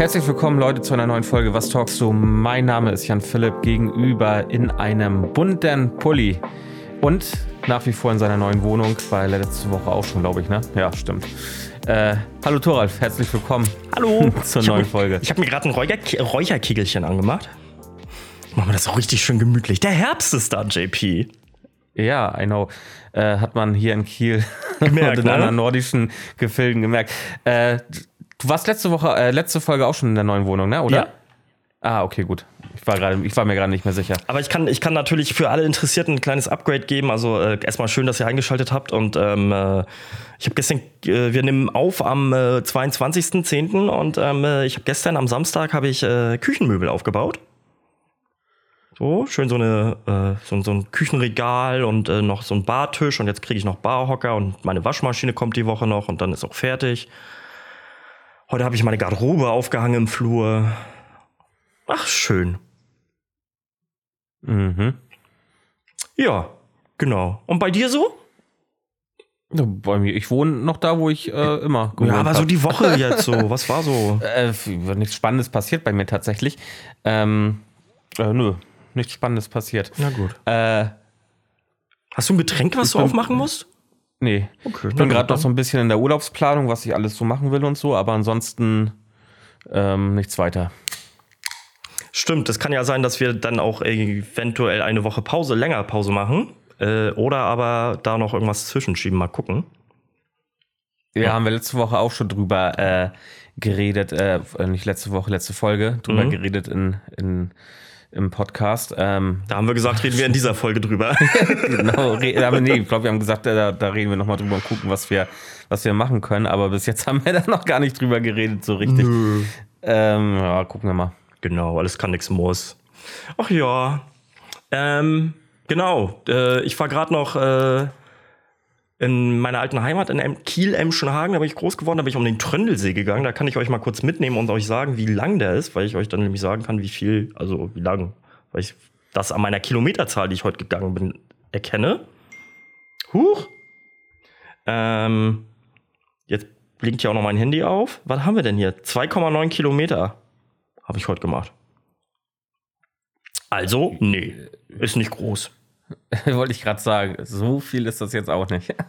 Herzlich willkommen, Leute, zu einer neuen Folge Was talkst du? Mein Name ist Jan Philipp, gegenüber in einem bunten Pulli und nach wie vor in seiner neuen Wohnung. War letzte Woche auch schon, glaube ich, ne? Ja, stimmt. Äh, hallo Thoralf, herzlich willkommen. Hallo. zur neuen Folge. Ich habe mir gerade ein Räucher Räucherkegelchen angemacht. Machen wir das auch richtig schön gemütlich. Der Herbst ist da, JP. Ja, I know. Äh, hat man hier in Kiel Gemerkt, und in ne? anderen nordischen Gefilden gemerkt. Äh, du warst letzte Woche, äh, letzte Folge auch schon in der neuen Wohnung, ne? Oder? Ja. Ah, okay, gut. Ich war, gerade, ich war mir gerade nicht mehr sicher. Aber ich kann, ich kann natürlich für alle Interessierten ein kleines Upgrade geben. Also äh, erstmal schön, dass ihr eingeschaltet habt. Und ähm, äh, ich habe gestern, äh, wir nehmen auf am äh, 22.10. und ähm, äh, ich habe gestern am Samstag habe ich äh, Küchenmöbel aufgebaut. So, schön so, eine, äh, so, so ein Küchenregal und noch so ein Bartisch und jetzt kriege ich noch Barhocker und meine Waschmaschine kommt die Woche noch und dann ist auch fertig. Heute habe ich meine Garderobe aufgehangen im Flur. Ach, schön. Mhm. Ja, genau. Und bei dir so? Bei mir, ich wohne noch da, wo ich äh, immer gewohnt Ja, aber so hab. die Woche jetzt so. Was war so? Äh, nichts Spannendes passiert bei mir tatsächlich. Ähm, äh, nö, nichts Spannendes passiert. Na gut. Äh, Hast du ein Getränk, was du aufmachen musst? Nee. Okay, Ich bin gerade noch so ein bisschen in der Urlaubsplanung, was ich alles so machen will und so, aber ansonsten ähm, nichts weiter. Stimmt, es kann ja sein, dass wir dann auch eventuell eine Woche Pause, länger Pause machen. Äh, oder aber da noch irgendwas zwischenschieben. Mal gucken. Ja, haben wir letzte Woche auch schon drüber äh, geredet, äh, nicht letzte Woche, letzte Folge, drüber Mhm. geredet in, in, im Podcast. Ähm, Da haben wir gesagt, reden wir in dieser Folge drüber. genau, aber nee, ich glaube, wir haben gesagt, da, da reden wir nochmal drüber und gucken, was wir, was wir machen können. Aber bis jetzt haben wir da noch gar nicht drüber geredet, so richtig. Ähm, ja, gucken wir mal. Genau, alles kann, nix muss. Ach ja. Ähm, genau. Äh, ich war gerade noch äh, in meiner alten Heimat in em Kiel-Emschenhagen. Da bin ich groß geworden. Da bin ich um den Tröndelsee gegangen. Da kann ich euch mal kurz mitnehmen und euch sagen, wie lang der ist, weil ich euch dann nämlich sagen kann, wie viel, also wie lang. Weil ich das an meiner Kilometerzahl, die ich heute gegangen bin, erkenne. Huch. Ähm, jetzt blinkt ja auch noch mein Handy auf. Was haben wir denn hier? 2,9 Kilometer habe ich heute gemacht. Also, nee, ist nicht groß. Wollte ich gerade sagen, so viel ist das jetzt auch nicht.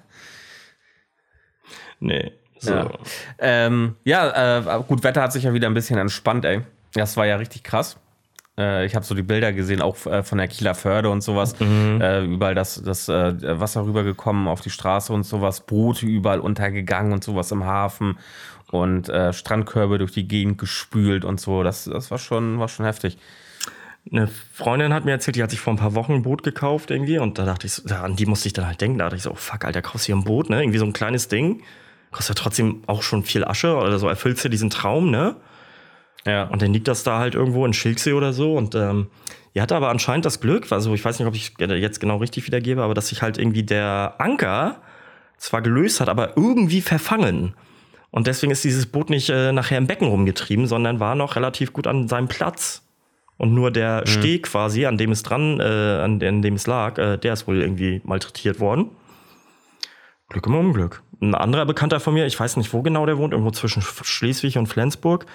Nee. So. Ja, ähm, ja äh, gut, Wetter hat sich ja wieder ein bisschen entspannt, ey. Das war ja richtig krass. Äh, ich habe so die Bilder gesehen, auch äh, von der Kieler Förde und sowas. Äh, überall das, das äh, Wasser rübergekommen auf die Straße und sowas. Boote überall untergegangen und sowas im Hafen. Und äh, Strandkörbe durch die Gegend gespült und so. Das, das war, schon, war schon heftig. Eine Freundin hat mir erzählt, die hat sich vor ein paar Wochen ein Boot gekauft irgendwie und da dachte ich, so, an die musste ich dann halt denken. Da dachte ich so, oh, fuck, Alter, kaufst hier ein Boot, ne? Irgendwie so ein kleines Ding. Kostet ja trotzdem auch schon viel Asche oder so, erfüllst dir diesen Traum, ne? Ja. Und dann liegt das da halt irgendwo in Schilksee oder so. Und ähm, ihr hatte aber anscheinend das Glück, also ich weiß nicht, ob ich jetzt genau richtig wiedergebe, aber dass sich halt irgendwie der Anker zwar gelöst hat, aber irgendwie verfangen. Und deswegen ist dieses Boot nicht äh, nachher im Becken rumgetrieben, sondern war noch relativ gut an seinem Platz. Und nur der Steg quasi, an dem es dran, äh, an, an dem es lag, äh, der ist wohl irgendwie malträtiert worden. Glück im Unglück. Ein anderer Bekannter von mir, ich weiß nicht, wo genau der wohnt, irgendwo zwischen Schleswig und Flensburg.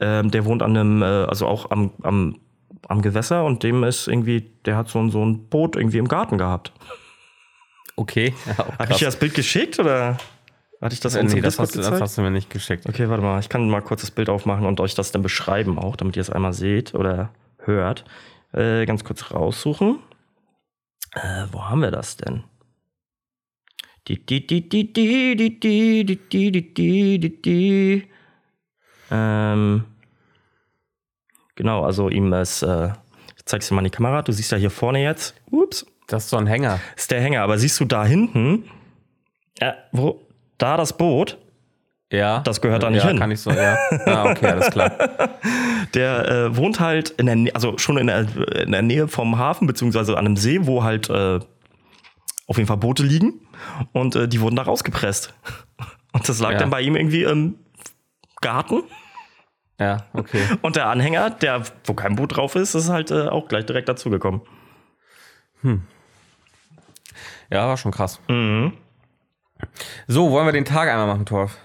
Ähm, der wohnt an einem, äh, also auch am, am, am Gewässer und dem ist irgendwie, der hat so ein, so ein Boot irgendwie im Garten gehabt. Okay. Ja, Habe ich dir das Bild geschickt oder hatte ich das uns nee, das, hast, das hast du mir nicht geschickt. Okay, warte mal. Ich kann mal kurz das Bild aufmachen und euch das dann beschreiben auch, damit ihr es einmal seht oder hört. Äh, ganz kurz raussuchen. Äh, wo haben wir das denn? Die, die, die, die, die, die, die, die, die, die, die, die, die. Ähm, genau, also ihm ist, äh, ich zeig's dir mal in die Kamera, du siehst ja hier vorne jetzt. Ups. Das ist so ein Hänger. Ist der Hänger, aber siehst du da hinten, äh, wo, da das Boot, ja. Das gehört da nicht ja, hin. kann ich so, ja. Ah, okay, alles klar. Der äh, wohnt halt in der, Nä- also schon in der, in der Nähe vom Hafen, beziehungsweise an einem See, wo halt äh, auf jeden Fall Boote liegen. Und äh, die wurden da rausgepresst. Und das lag Ja. dann bei ihm irgendwie im Garten. Ja, okay. Und der Anhänger, der, wo kein Boot drauf ist, ist halt äh, auch gleich direkt dazugekommen. Ja, war schon krass. Mhm. So, wollen wir den Tag einmal machen, Torf?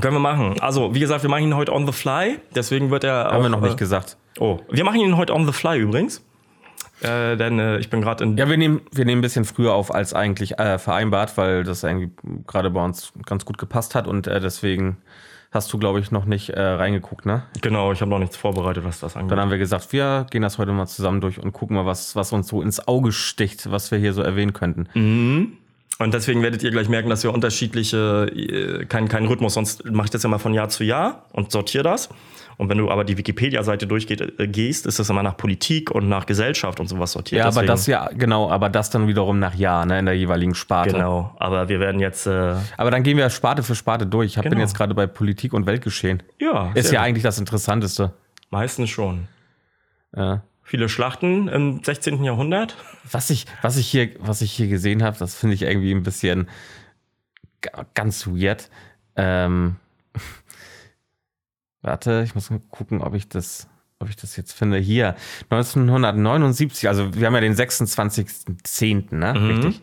Können wir machen. Also, wie gesagt, wir machen ihn heute on the fly. Deswegen wird er. Haben auch, wir noch äh, nicht gesagt. Oh, wir machen ihn heute on the fly übrigens. Äh, denn äh, ich bin gerade in. Ja, wir nehmen, wir nehmen ein bisschen früher auf als eigentlich äh, vereinbart, weil das irgendwie gerade bei uns ganz gut gepasst hat und äh, deswegen hast du, glaube ich, noch nicht äh, reingeguckt, ne? Genau, ich habe noch nichts vorbereitet, was das angeht. Dann haben wir gesagt, wir gehen das heute mal zusammen durch und gucken mal, was, was uns so ins Auge sticht, was wir hier so erwähnen könnten. Und deswegen werdet ihr gleich merken, dass wir unterschiedliche, äh, kein, kein Rhythmus, sonst mache ich das ja mal von Jahr zu Jahr und sortiere das. Und wenn du aber die Wikipedia-Seite durchgehst, äh, ist das immer nach Politik und nach Gesellschaft und sowas sortiert. Ja, aber Deswegen- das ja, genau, aber das dann wiederum nach Jahr, ne, in der jeweiligen Sparte. Genau, aber wir werden jetzt, äh, Aber dann gehen wir Sparte für Sparte durch. Ich hab, bin Genau. jetzt gerade bei Politik und Weltgeschehen. ja, Ist ja gut. eigentlich das Interessanteste. meistens schon. Ja. Viele Schlachten im 16. Jahrhundert. Was ich, was ich hier, was ich hier gesehen habe, das finde ich irgendwie ein bisschen ga- ganz weird. Ähm, warte, ich muss mal gucken, ob ich das, ob ich das jetzt finde. Hier, 1979, also wir haben ja den 26.10., ne? Richtig?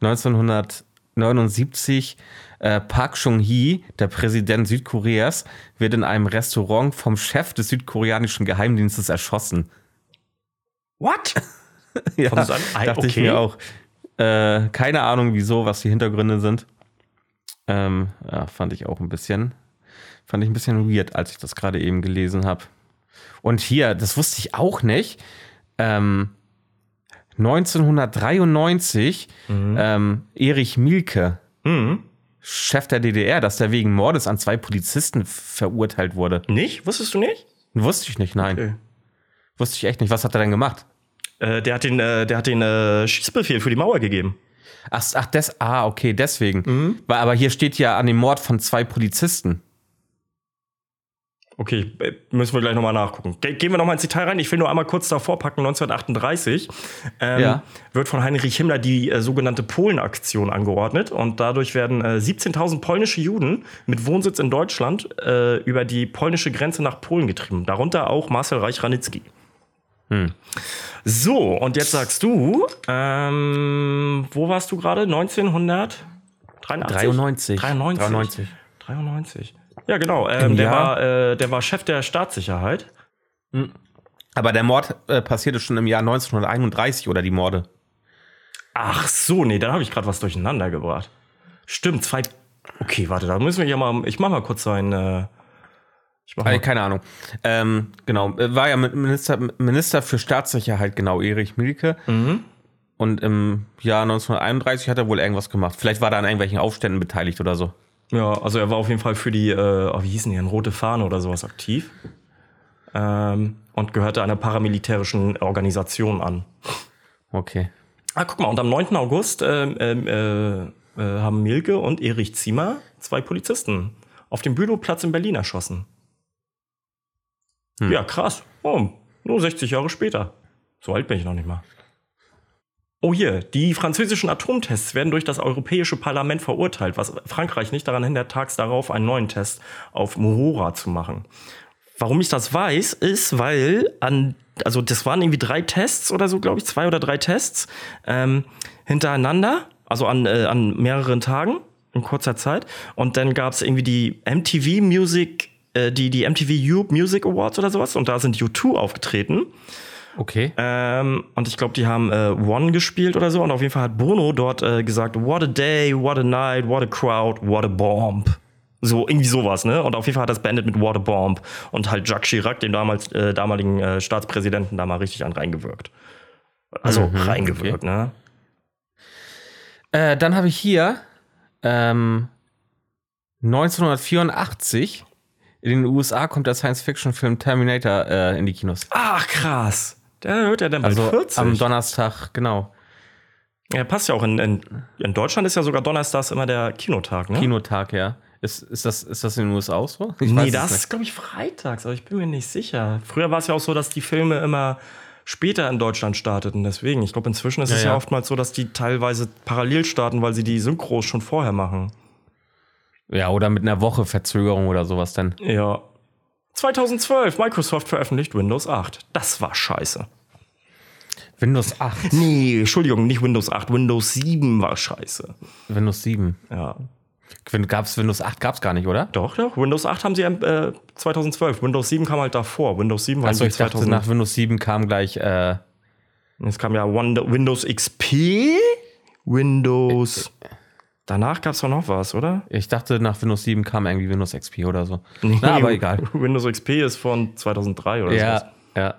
1979, äh, Park Chung-hee, der Präsident Südkoreas, wird in einem Restaurant vom Chef des südkoreanischen Geheimdienstes erschossen. What? Ja, Von Ei, dachte ich okay. mir auch. Äh, keine Ahnung, wieso, was die Hintergründe sind. Ähm, ja, fand ich auch ein bisschen, fand ich ein bisschen weird, als ich das gerade eben gelesen habe. Und hier, das wusste ich auch nicht. Ähm, 1993, ähm, Erich Mielke, Mhm. Chef der DDR, dass der wegen Mordes an zwei Polizisten verurteilt wurde. Nicht? Wusstest du nicht? Wusste ich nicht, nein. Okay. Wusste ich echt nicht. Was hat er denn gemacht? Äh, der hat den, äh, der hat den äh, Schießbefehl für die Mauer gegeben. Ach, ach das, ah, okay, deswegen. Mhm. Weil, aber hier steht ja an dem Mord von zwei Polizisten. Okay, äh, müssen wir gleich nochmal nachgucken. Ge gehen wir nochmal ins Detail rein. Ich will nur einmal kurz davor packen. 1938 ähm, Ja. wird von Heinrich Himmler die äh, sogenannte Polenaktion angeordnet. Und dadurch werden äh, 17.000 polnische Juden mit Wohnsitz in Deutschland äh, über die polnische Grenze nach Polen getrieben. Darunter auch Marcel Reich-Ranitzky. So, und jetzt sagst du, ähm, wo warst du gerade? 1983? 93. 93. 93. 93. Ja, genau. Ähm, der, war, äh, der war Chef der Staatssicherheit. Aber der Mord äh, passierte schon im Jahr 1931 oder die Morde. Ach so, nee, dann habe ich gerade was durcheinander gebracht. Stimmt, zwei. Okay, warte, da müssen wir ja mal. Ich mach mal kurz sein. Äh, Äh, keine Ahnung. Ähm, genau, äh, war ja Minister, Minister für Staatssicherheit, genau, Erich Mielke. Mhm. Und im Jahr 1931 hat er wohl irgendwas gemacht. Vielleicht war er an irgendwelchen Aufständen beteiligt oder so. ja, also er war auf jeden Fall für die, äh, oh, wie hießen die, denn, Rote Fahne oder sowas aktiv. Ähm, und gehörte einer paramilitärischen Organisation an. Okay. Ah, guck mal, und am 9. August ähm, ähm, äh, äh, haben Milke und Erich Ziemer zwei Polizisten auf dem Bülowplatz in Berlin erschossen. Hm. Ja, krass. Oh, nur 60 Jahre später. So alt bin ich noch nicht mal. Oh hier, die französischen Atomtests werden durch das Europäische Parlament verurteilt, was Frankreich nicht daran hindert, tags darauf einen neuen Test auf Mohora zu machen. Warum ich das weiß, ist, weil an, also das waren irgendwie drei Tests oder so, glaube ich, zwei oder drei Tests ähm, hintereinander, also an, äh, an mehreren Tagen in kurzer Zeit. Und dann gab es irgendwie die MTV Music, äh, die, die MTV Europe Music Awards oder sowas. Und da sind U2 aufgetreten. Okay. Ähm, und ich glaube, die haben äh, One gespielt oder so. Und auf jeden Fall hat Bono dort äh, gesagt, what a day, what a night, what a crowd, what a bomb. So, irgendwie sowas, ne? Und auf jeden Fall hat das beendet mit What a Bomb und halt Jacques Chirac, den damals, äh, damaligen äh, Staatspräsidenten, da mal richtig an reingewirkt. Also Mhm, reingewirkt, ne? Äh, dann habe ich hier ähm, 1984 in den USA kommt der Science-Fiction-Film Terminator äh, in die Kinos. Ach, krass. Der wird ja dann bald Also 40. am Donnerstag, genau. ja, passt ja auch. In, in, in Deutschland ist ja sogar Donnerstags immer der Kinotag, ne? Kinotag, ja. Ist, ist, das, ist das in den USA auch so? Ich nee, das ist, glaube ich, freitags, aber ich bin mir nicht sicher. Früher war es ja auch so, dass die Filme immer später in Deutschland starteten. Deswegen, ich glaube, inzwischen ist Ja, es ja, ja. oftmals so, dass die teilweise parallel starten, weil sie die Synchros schon vorher machen. Ja, oder mit einer Woche Verzögerung oder sowas dann. Ja. 2012, Microsoft veröffentlicht Windows 8. Das war scheiße. Windows 8, Nee, Entschuldigung, nicht Windows 8, Windows 7 war scheiße. Windows 7. Ja. Gab es Windows 8 gab es gar nicht, oder? Doch, doch. Windows 8 haben sie äh, 2012. Windows 7 kam halt davor. Windows 7 war Achso, ich dachte, nach Windows 7 kam gleich. Äh, es kam ja Windows XP, Windows. Danach gab es doch noch was, oder? Ich dachte, nach Windows 7 kam irgendwie Windows XP oder so. Na, aber egal. Windows XP ist von 2003 oder ja, so. Ja.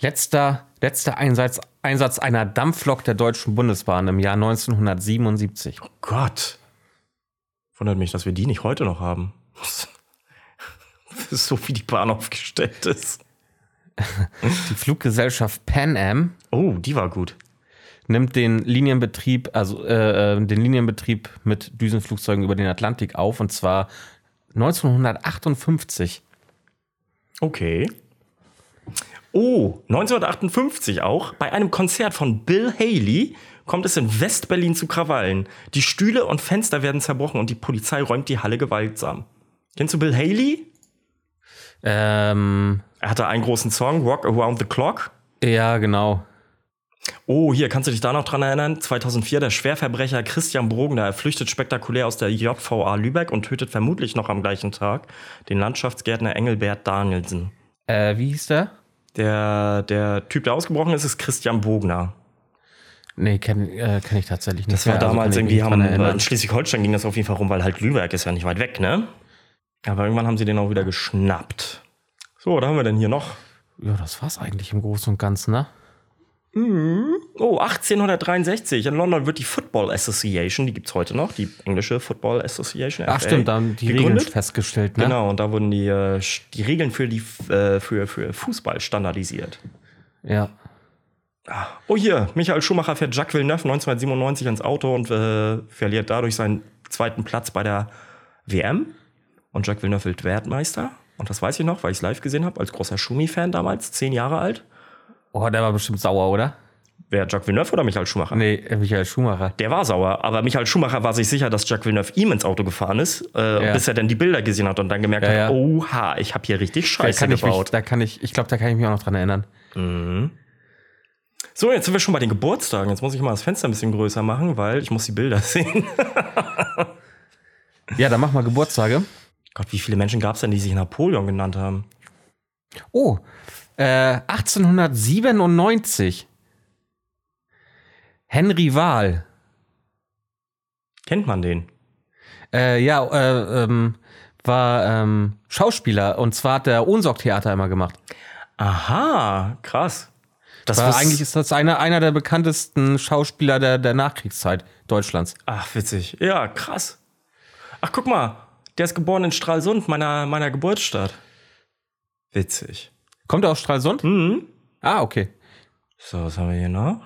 Letzter, letzter Einsatz, Einsatz einer Dampflok der Deutschen Bundesbahn im Jahr 1977. Oh Gott. Wundert mich, dass wir die nicht heute noch haben. so wie die Bahn aufgestellt ist. Die Fluggesellschaft Pan Am. Oh, die war gut. Nimmt den Linienbetrieb, also äh, den Linienbetrieb mit Düsenflugzeugen über den Atlantik auf und zwar 1958. Okay. Oh, 1958 auch. Bei einem Konzert von Bill Haley kommt es in Westberlin zu Krawallen. Die Stühle und Fenster werden zerbrochen und die Polizei räumt die Halle gewaltsam. Kennst du Bill Haley? Ähm, er hatte einen großen Song, Rock Around the Clock. Ja, genau. Oh, hier, kannst du dich da noch dran erinnern? 2004, der Schwerverbrecher Christian Brogner, er flüchtet spektakulär aus der JVA Lübeck und tötet vermutlich noch am gleichen Tag den Landschaftsgärtner Engelbert Danielsen. Äh, wie hieß der? Der, der Typ, der ausgebrochen ist, ist Christian Bogner. Nee, kenne äh, kenn ich tatsächlich nicht. Das war mehr. damals also irgendwie, haben, in Schleswig-Holstein ging das auf jeden Fall rum, weil halt Lübeck ist ja nicht weit weg, ne? Aber irgendwann haben sie den auch wieder geschnappt. So, was haben wir denn hier noch? Ja, das war's eigentlich im Großen und Ganzen, ne? Mhm. Oh, 1863. In London wird die Football Association, die gibt es heute noch, die englische Football Association. Ach, FA, stimmt, da haben die gegründet. Regeln festgestellt, ne? Genau, und da wurden die, äh, die Regeln für, die, äh, für, für Fußball standardisiert. Ja. Ah. Oh, hier, Michael Schumacher fährt Jacques Villeneuve 1997 ins Auto und äh, verliert dadurch seinen zweiten Platz bei der WM. Und Jacques Villeneuve wird Weltmeister. Und das weiß ich noch, weil ich es live gesehen habe, als großer Schumi-Fan damals, zehn Jahre alt. Oh, der war bestimmt sauer, oder? Wer, Jacques Villeneuve oder Michael Schumacher? Nee, Michael Schumacher. Der war sauer, aber Michael Schumacher war sich sicher, dass Jacques Villeneuve ihm ins Auto gefahren ist, äh, ja. bis er dann die Bilder gesehen hat und dann gemerkt ja, hat, ja. oha, ich habe hier richtig Scheiße da gebaut. Mich, da kann ich, ich glaube, da kann ich mich auch noch dran erinnern. Mhm. So, jetzt sind wir schon bei den Geburtstagen. Jetzt muss ich mal das Fenster ein bisschen größer machen, weil ich muss die Bilder sehen. ja, dann mach mal Geburtstage. Gott, wie viele Menschen gab es denn, die sich Napoleon genannt haben? Oh, 1897. Äh, Henry Wahl. Kennt man den? Äh, ja, äh, ähm, war ähm, Schauspieler und zwar hat der Ohnsorg-Theater immer gemacht. Aha, krass. Das war, eigentlich ist das einer, einer der bekanntesten Schauspieler der, der Nachkriegszeit Deutschlands. Ach, witzig. Ja, krass. Ach, guck mal, der ist geboren in Stralsund, meiner, meiner Geburtsstadt. Witzig. Kommt er aus Stralsund? Mhm. Ah, okay. So, was haben wir hier noch?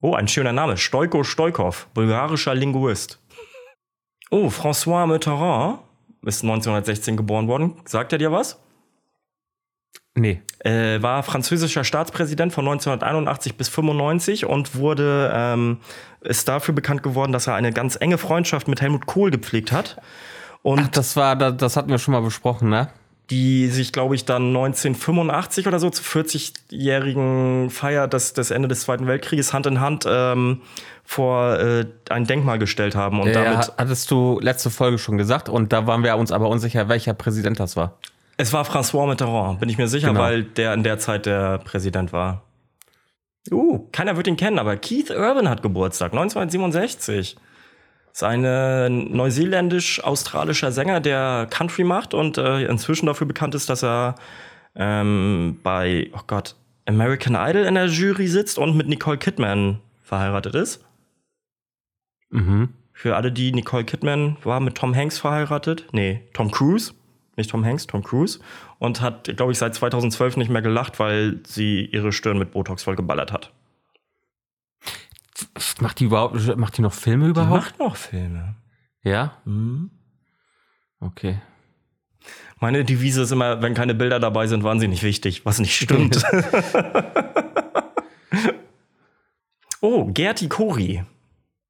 Oh, ein schöner Name. Stoiko Stoikov, bulgarischer Linguist. Oh, François Mitterrand ist 1916 geboren worden. Sagt er dir was? Nee. Äh, war französischer Staatspräsident von 1981 bis 95 und wurde ähm, ist dafür bekannt geworden, dass er eine ganz enge Freundschaft mit Helmut Kohl gepflegt hat. Und Ach, das war, das hatten wir schon mal besprochen, ne? Die sich, glaube ich, dann 1985 oder so zur 40-jährigen Feier des, des Ende des Zweiten Weltkrieges Hand in Hand ähm, vor äh, ein Denkmal gestellt haben. Und ja, damit hattest du letzte Folge schon gesagt und da waren wir uns aber unsicher, welcher Präsident das war. Es war François Mitterrand, bin ich mir sicher, genau. weil der in der Zeit der Präsident war. Uh, keiner wird ihn kennen, aber Keith Urban hat Geburtstag, 1967 ist ein neuseeländisch-australischer Sänger, der Country macht und äh, inzwischen dafür bekannt ist, dass er ähm, bei, oh Gott, American Idol in der Jury sitzt und mit Nicole Kidman verheiratet ist. Mhm. Für alle, die Nicole Kidman war mit Tom Hanks verheiratet. Nee, Tom Cruise. Nicht Tom Hanks, Tom Cruise. Und hat, glaube ich, seit 2012 nicht mehr gelacht, weil sie ihre Stirn mit Botox voll geballert hat. Macht die überhaupt, macht die noch Filme überhaupt? Die macht noch Filme. Ja? Mhm. Okay. Meine Devise ist immer, wenn keine Bilder dabei sind, waren sie nicht wichtig, was nicht stimmt. oh, Gerti Kori.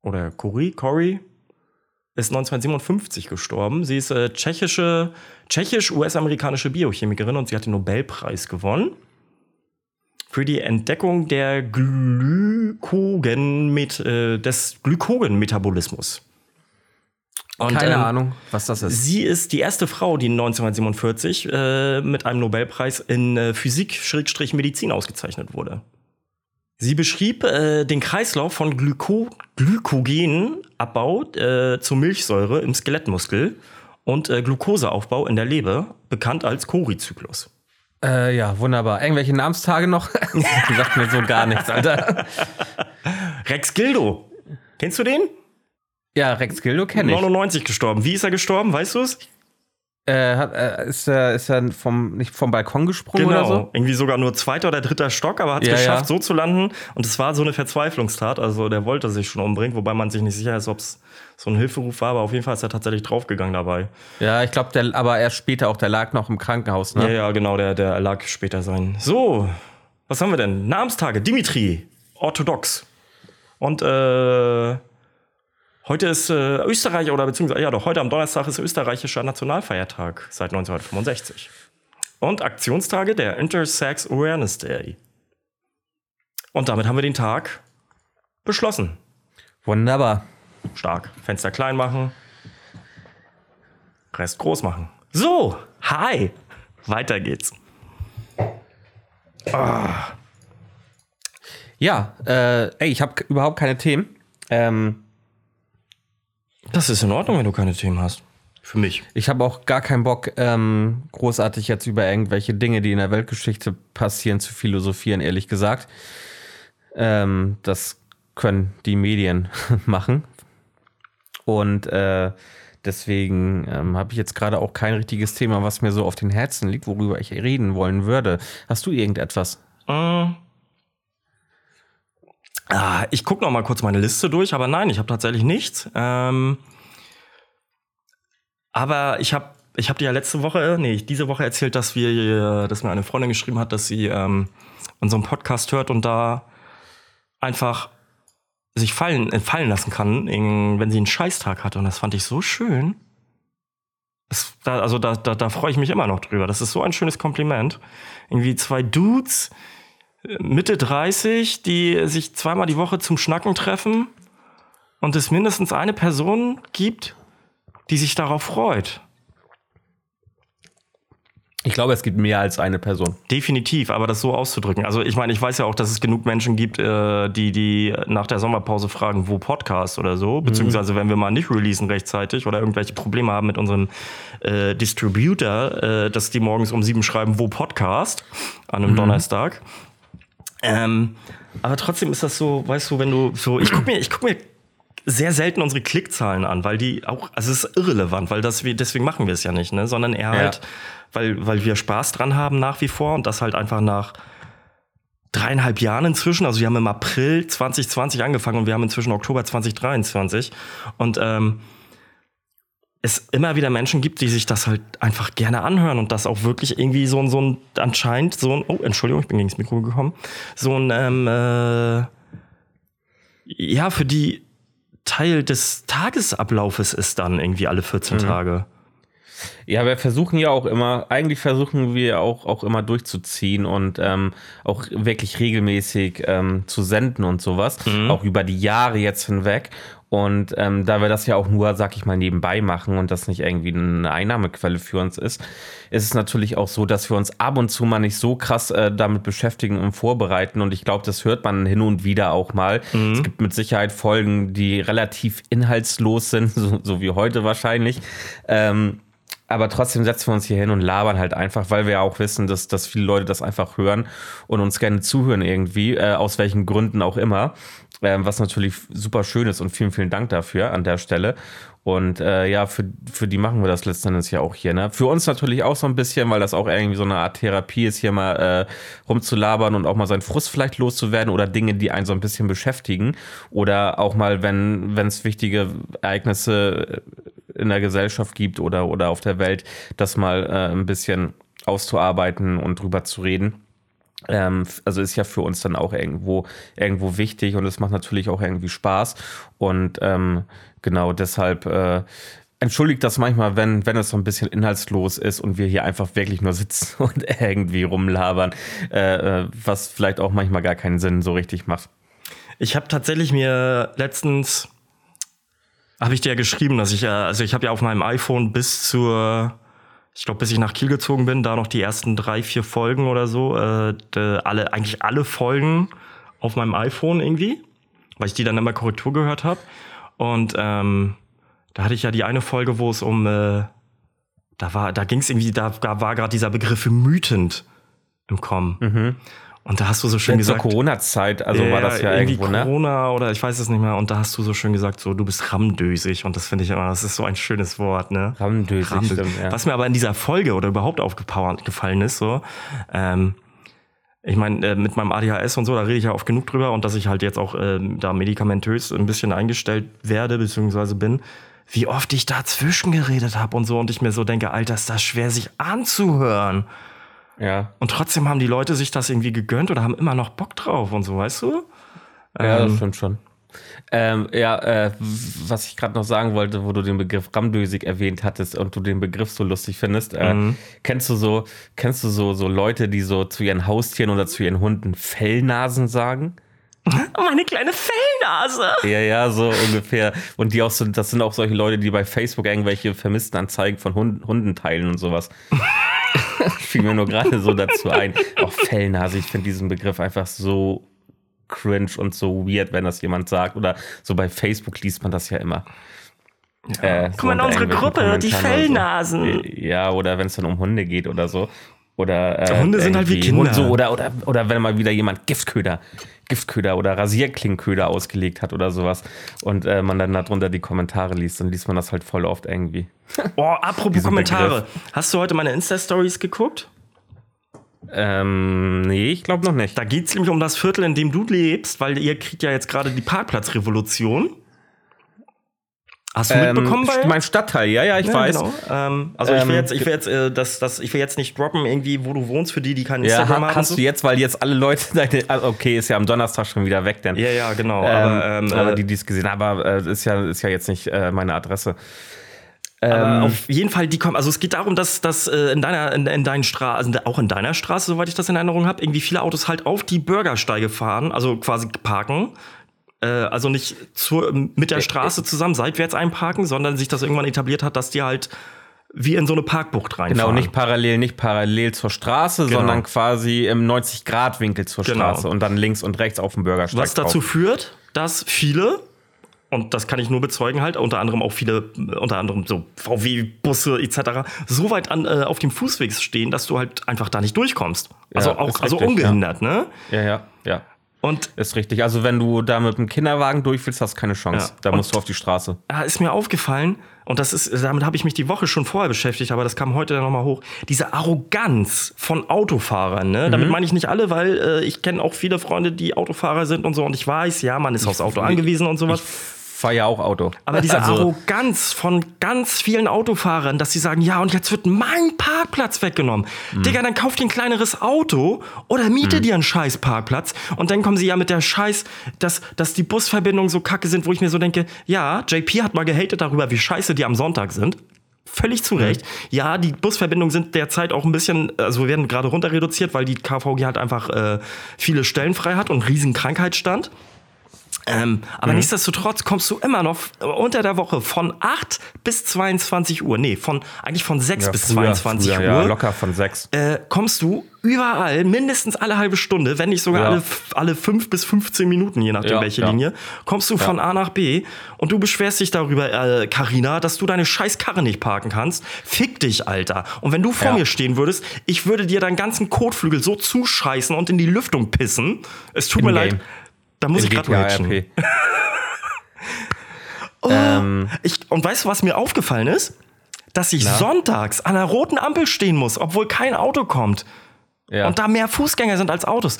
Oder Kori, Kori, ist 1957 gestorben. Sie ist äh, tschechische, tschechisch-US-amerikanische Biochemikerin und sie hat den Nobelpreis gewonnen für die Entdeckung der Glykogen äh, des Glykogenmetabolismus. Und, Keine ähm, Ahnung, was das ist. Sie ist die erste Frau, die 1947 äh, mit einem Nobelpreis in äh, Physik-Medizin ausgezeichnet wurde. Sie beschrieb äh, den Kreislauf von Glyko Glykogenabbau äh, zur Milchsäure im Skelettmuskel und äh, Glukoseaufbau in der Leber, bekannt als Cori-Zyklus. Äh, ja, wunderbar. Irgendwelche Namenstage noch? sagt mir so gar nichts, Alter. Rex Gildo. Kennst du den? Ja, Rex Gildo kenne ich. 99 gestorben. Wie ist er gestorben? Weißt du es? Äh, hat, äh, ist er, ist er vom, nicht vom Balkon gesprungen oder so? Irgendwie sogar nur zweiter oder dritter Stock, aber hat es Ja, geschafft, ja. so zu landen. Und es war so eine Verzweiflungstat. Also der wollte sich schon umbringen, wobei man sich nicht sicher ist, ob es so ein Hilferuf war, aber auf jeden Fall ist er tatsächlich draufgegangen dabei. Ja, ich glaube, der, aber erst später auch, der lag noch im Krankenhaus, ne? Ja, ja, genau, der, der lag später sein. So, was haben wir denn? Namenstage, Dimitri, orthodox. Und äh, heute ist äh, Österreich, oder beziehungsweise, ja doch, heute am Donnerstag ist österreichischer Nationalfeiertag seit 1965. Und Aktionstage der Intersex Awareness Day. Und damit haben wir den Tag beschlossen. Wunderbar. Stark. Fenster klein machen. Rest groß machen. So, hi. Weiter geht's. Ja, äh, ey, ich habe überhaupt keine Themen. Ähm, Das ist in Ordnung, wenn du keine Themen hast. Für mich. ich habe auch gar keinen Bock, ähm, großartig jetzt über irgendwelche Dinge, die in der Weltgeschichte passieren, zu philosophieren, ehrlich gesagt. Ähm, das können die Medien machen. Und äh, deswegen ähm, habe ich jetzt gerade auch kein richtiges Thema, was mir so auf den Herzen liegt, worüber ich reden wollen würde. Hast du irgendetwas? Ah, ich gucke noch mal kurz meine Liste durch, aber nein, ich habe tatsächlich nichts. Ähm, aber ich habe ich hab dir ja letzte Woche, nee, diese Woche erzählt, dass wir, dass mir eine Freundin geschrieben hat, dass sie ähm, unseren Podcast hört und da einfach sich fallen, äh, fallen lassen kann, in, wenn sie einen Scheißtag hatte. Und das fand ich so schön. Das, da, also da, da, da freue ich mich immer noch drüber. Das ist so ein schönes Kompliment. Irgendwie zwei Dudes, Mitte 30, die sich zweimal die Woche zum Schnacken treffen und es mindestens eine Person gibt, die sich darauf freut. Ich glaube, es gibt mehr als eine Person. Definitiv, aber das so auszudrücken. Also ich meine, ich weiß ja auch, dass es genug Menschen gibt, äh, die, die nach der Sommerpause fragen, wo Podcast oder so. Beziehungsweise wenn wir mal nicht releasen rechtzeitig oder irgendwelche Probleme haben mit unserem äh, Distributor, äh, dass die morgens um sieben schreiben, wo Podcast an einem Donnerstag. Ähm, aber trotzdem ist das so, weißt du, wenn du so, ich guck mir, ich guck mir sehr selten unsere Klickzahlen an, weil die auch, also es ist irrelevant, weil das wir, deswegen machen wir es ja nicht, ne, sondern eher Ja. halt, weil, weil wir Spaß dran haben nach wie vor und das halt einfach nach dreieinhalb Jahren inzwischen. Also wir haben im April 2020 angefangen und wir haben inzwischen Oktober 2023 und ähm, es immer wieder Menschen gibt, die sich das halt einfach gerne anhören und das auch wirklich irgendwie so ein, so ein anscheinend so ein, oh, Entschuldigung, ich bin gegen das Mikro gekommen, so ein, ähm, äh, ja, für die Teil des Tagesablaufes ist dann irgendwie alle 14 Tage. Ja, wir versuchen ja auch immer, eigentlich versuchen wir auch, auch immer durchzuziehen und ähm, auch wirklich regelmäßig ähm, zu senden und sowas, auch über die Jahre jetzt hinweg. Und ähm, da wir das ja auch nur, sag ich mal, nebenbei machen und das nicht irgendwie eine Einnahmequelle für uns ist, ist es natürlich auch so, dass wir uns ab und zu mal nicht so krass äh, damit beschäftigen und vorbereiten. Und ich glaube, das hört man hin und wieder auch mal. Es gibt mit Sicherheit Folgen, die relativ inhaltslos sind, so, so wie heute wahrscheinlich. Ähm, aber trotzdem setzen wir uns hier hin und labern halt einfach, weil wir ja auch wissen, dass, dass viele Leute das einfach hören und uns gerne zuhören irgendwie, äh, aus welchen Gründen auch immer. Ähm, was natürlich super schön ist und vielen, vielen Dank dafür an der Stelle. Und äh, ja, für, für die machen wir das letztendlich ja auch hier. Ne? Für uns natürlich auch so ein bisschen, weil das auch irgendwie so eine Art Therapie ist, hier mal äh, rumzulabern und auch mal seinen Frust vielleicht loszuwerden oder Dinge, die einen so ein bisschen beschäftigen. Oder auch mal, wenn wenn es wichtige Ereignisse in der Gesellschaft gibt oder, oder auf der Welt, das mal äh, ein bisschen auszuarbeiten und drüber zu reden. Ähm, also ist ja für uns dann auch irgendwo, irgendwo wichtig und es macht natürlich auch irgendwie Spaß. Und ähm, genau deshalb äh, entschuldigt das manchmal, wenn, wenn es so ein bisschen inhaltslos ist und wir hier einfach wirklich nur sitzen und irgendwie rumlabern, äh, äh, was vielleicht auch manchmal gar keinen Sinn so richtig macht. Ich habe tatsächlich mir letztens Habe ich dir ja geschrieben, dass ich, äh, also ich habe ja auf meinem iPhone bis zur, ich glaube, bis ich nach Kiel gezogen bin, da noch die ersten drei, vier Folgen oder so, äh, alle, eigentlich alle Folgen auf meinem iPhone irgendwie, weil ich die dann immer Korrektur gehört habe. Und ähm, da hatte ich ja die eine Folge, wo es um, äh, da war, da ging es irgendwie, da, da war gerade dieser Begriff wütend im Kommen. Mhm. Und da hast du so schön Zur gesagt. Corona-Zeit, also war das ja irgendwie irgendwo, ne? Corona oder ich weiß es nicht mehr. Und da hast du so schön gesagt, so du bist ramdösig. Und das finde ich immer, das ist so ein schönes Wort, ne? Ramdösig, Ramdösig. stimmt, ja. Was mir aber in dieser Folge oder überhaupt aufgefallen ist, so, ähm, ich meine, äh, mit meinem ADHS und so, da rede ich ja oft genug drüber und dass ich halt jetzt auch ähm, da medikamentös ein bisschen eingestellt werde, beziehungsweise bin, wie oft ich dazwischen geredet habe und so und ich mir so denke, Alter, ist das schwer, sich anzuhören. Ja. Und trotzdem haben die Leute sich das irgendwie gegönnt oder haben immer noch Bock drauf und so, weißt du? Ja, das Ähm, stimmt schon. Ähm, ja, äh, was ich gerade noch sagen wollte, wo du den Begriff Ramdösig erwähnt hattest und du den Begriff so lustig findest, äh, Mhm. kennst du so, kennst du so, so Leute, die so zu ihren Haustieren oder zu ihren Hunden Fellnasen sagen? Meine kleine Fellnase. Ja, ja, so ungefähr. Und die auch so, das sind auch solche Leute, die bei Facebook irgendwelche Vermisstenanzeigen von Hunden, Hunden teilen und sowas. Fiel mir nur gerade so dazu ein. Auch Fellnase, ich finde diesen Begriff einfach so cringe und so weird, wenn das jemand sagt. Oder so bei Facebook liest man das ja immer. Äh, Guck mal in unsere Gruppe, die Fellnasen. So. Ja, oder wenn es dann um Hunde geht oder so. Oder, äh, Hunde sind halt wie Kinder. Hund- So, oder, oder, oder wenn mal wieder jemand Giftköder, Giftköder oder Rasierklingköder ausgelegt hat oder sowas und äh, man dann darunter die Kommentare liest, dann liest man das halt voll oft irgendwie. Oh, apropos Diesen Kommentare. Hast du heute meine Insta-Stories geguckt? Ähm, nee, ich glaube noch nicht. Da geht es nämlich um das Viertel, in dem du lebst, weil ihr kriegt ja jetzt gerade die Parkplatzrevolution. Hast du mitbekommen bei? mein Stadtteil, ja, ja, ich Ja, weiß. genau. Ähm, also ich will Ähm, jetzt, ich will jetzt, äh, das, das, ich will jetzt nicht droppen, irgendwie, wo du wohnst, für die, die kein Ja, Instagram ha- haben. und du jetzt, weil jetzt alle Leute also okay, ist ja am Donnerstag schon wieder weg, denn. Ja, ja, genau. Ähm, aber ähm, aber äh, die, die es gesehen haben, aber äh, ist ja, ist ja jetzt nicht äh, meine Adresse. Aber Ähm, auf jeden Fall, die kommen. Also es geht darum, dass, dass äh, in deiner, in, in deinen Straßen, also auch in deiner Straße, soweit ich das in Erinnerung habe, irgendwie viele Autos halt auf die Bürgersteige fahren, also quasi parken. Äh, also nicht zur, mit der Straße zusammen seitwärts einparken, sondern sich das irgendwann etabliert hat, dass die halt wie in so eine Parkbucht reinfahren. Genau, nicht parallel, nicht parallel zur Straße, Genau. sondern quasi im 90-Grad-Winkel zur Genau. Straße und dann links und rechts auf dem Bürgersteig. Was dazu drauf. führt, dass viele, und das kann ich nur bezeugen halt, unter anderem auch viele, unter anderem so VW-Busse etc., so weit an, äh, auf dem Fußweg stehen, dass du halt einfach da nicht durchkommst. Also Ja, auch also richtig, ungehindert, ne? Ja, ja, ja. Und Ist richtig. Also, wenn du da mit dem Kinderwagen durch willst, hast du keine Chance. Ja. Da Und- musst du auf die Straße. da ist mir aufgefallen, und das ist, damit habe ich mich die Woche schon vorher beschäftigt, aber das kam heute dann nochmal hoch, diese Arroganz von Autofahrern, ne? Mhm. Damit meine ich nicht alle, weil äh, ich kenne auch viele Freunde, die Autofahrer sind und so, und ich weiß, ja, man ist aufs Auto angewiesen und sowas. Fahr ja auch Auto. Aber diese Also, Arroganz von ganz vielen Autofahrern, dass sie sagen, ja, und jetzt wird mein Parkplatz weggenommen. Digga, dann kauf dir ein kleineres Auto oder miete dir einen scheiß Parkplatz. Und dann kommen sie ja mit der Scheiß, dass, dass die Busverbindungen so kacke sind, wo ich mir so denke, ja, JP hat mal gehatet darüber, wie scheiße die am Sonntag sind. Völlig zu Recht. Ja, die Busverbindungen sind derzeit auch ein bisschen, also werden gerade runter reduziert, weil die KVG halt einfach äh, viele Stellen frei hat und einen riesen Krankheitsstand. Ähm, aber nichtsdestotrotz kommst du immer noch unter der Woche von 8 bis 22 Uhr, nee, von, eigentlich von 6 ja, bis früher, 22 früher, Uhr, Ja, locker von sechs. äh, kommst du überall mindestens alle halbe Stunde, wenn nicht sogar Ja. alle, alle 5 bis 15 Minuten, je nachdem Ja, welche. Linie, kommst du von A nach B und du beschwerst dich darüber, äh, Carina, dass du deine scheiß Karre nicht parken kannst. Fick dich, Alter. Und wenn du vor mir stehen würdest, ich würde dir deinen ganzen Kotflügel so zuscheißen und in die Lüftung pissen. Es tut mir In-game. leid. Da muss ich gerade ratchen. RP. Ich, und weißt du, was mir aufgefallen ist? Dass ich sonntags an einer roten Ampel stehen muss, obwohl kein Auto kommt. Ja. Und da mehr Fußgänger sind als Autos.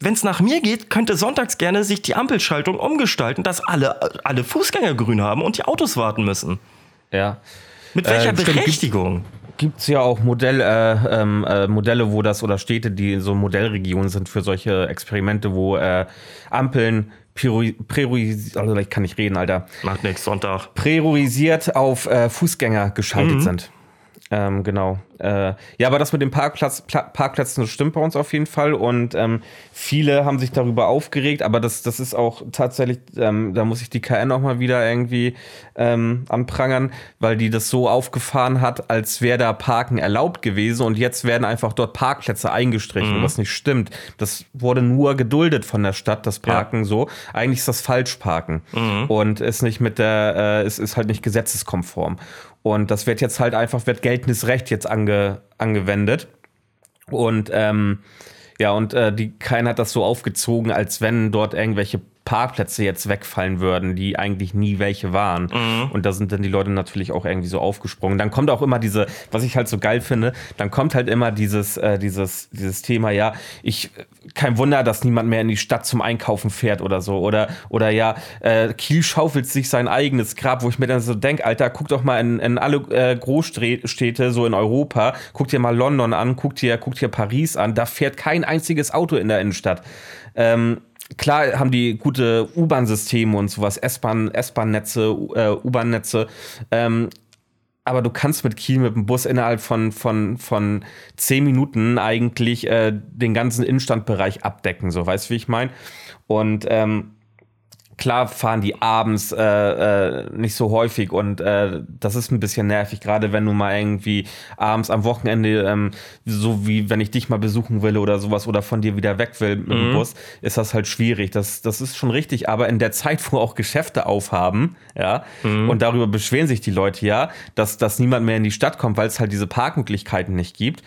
Wenn es nach mir geht, könnte sonntags gerne sich die Ampelschaltung umgestalten, dass alle, alle Fußgänger grün haben und die Autos warten müssen. ja. Mit welcher Äh, stimmt, gibt's- Berechtigung? Gibt es ja auch Modell, äh, ähm, äh, Modelle, wo das oder Städte, die so Modellregionen sind für solche Experimente, wo äh, Ampeln priori- priorisi- also ich kann nicht reden, Alter, Macht nichts, Sonntag. priorisiert auf äh, Fußgänger geschaltet Mhm. sind. Ähm, genau. Äh, ja, aber das mit den Parkplatz, Parkplätzen, das stimmt bei uns auf jeden Fall. Und ähm, viele haben sich darüber aufgeregt, aber das, das ist auch tatsächlich, ähm, da muss ich die KN auch mal wieder irgendwie ähm, anprangern, weil die das so aufgefahren hat, als wäre da Parken erlaubt gewesen und jetzt werden einfach dort Parkplätze eingestrichen, mhm. was nicht stimmt. Das wurde nur geduldet von der Stadt, das Parken ja. so. Eigentlich ist das Falschparken mhm. und ist nicht mit der, äh, es ist halt nicht gesetzeskonform. Und das wird jetzt halt einfach, wird geltendes Recht jetzt ange, angewendet. Und ähm, ja, und äh, die keiner hat das so aufgezogen, als wenn dort irgendwelche Parkplätze jetzt wegfallen würden, die eigentlich nie welche waren. Mhm. Und da sind dann die Leute natürlich auch irgendwie so aufgesprungen. Dann kommt auch immer diese, was ich halt so geil finde, dann kommt halt immer dieses, äh, dieses, dieses Thema, ja, ich, kein Wunder, dass niemand mehr in die Stadt zum Einkaufen fährt oder so. Oder, oder ja, äh, Kiel schaufelt sich sein eigenes Grab, wo ich mir dann so denke, Alter, guck doch mal in, in alle äh, Großstädte so in Europa, guck dir mal London an, guck dir, guck dir Paris an, da fährt kein einziges Auto in der Innenstadt. Ähm, klar haben die gute U-Bahn-Systeme und sowas, S-Bahn, S-Bahn-Netze, äh, U-Bahn-Netze. Ähm, aber du kannst mit Kiel mit dem Bus innerhalb von, von, von zehn Minuten eigentlich äh, den ganzen Innenstandbereich abdecken, so weißt du, wie ich meine? Und ähm, Klar fahren die abends äh, äh, nicht so häufig und äh, das ist ein bisschen nervig, gerade wenn du mal irgendwie abends am Wochenende, ähm, so wie wenn ich dich mal besuchen will oder sowas oder von dir wieder weg will mit mhm. dem Bus, ist das halt schwierig. Das, das ist schon richtig, aber in der Zeit, wo auch Geschäfte aufhaben, ja, mhm. und darüber beschweren sich die Leute ja, dass, dass niemand mehr in die Stadt kommt, weil es halt diese Parkmöglichkeiten nicht gibt.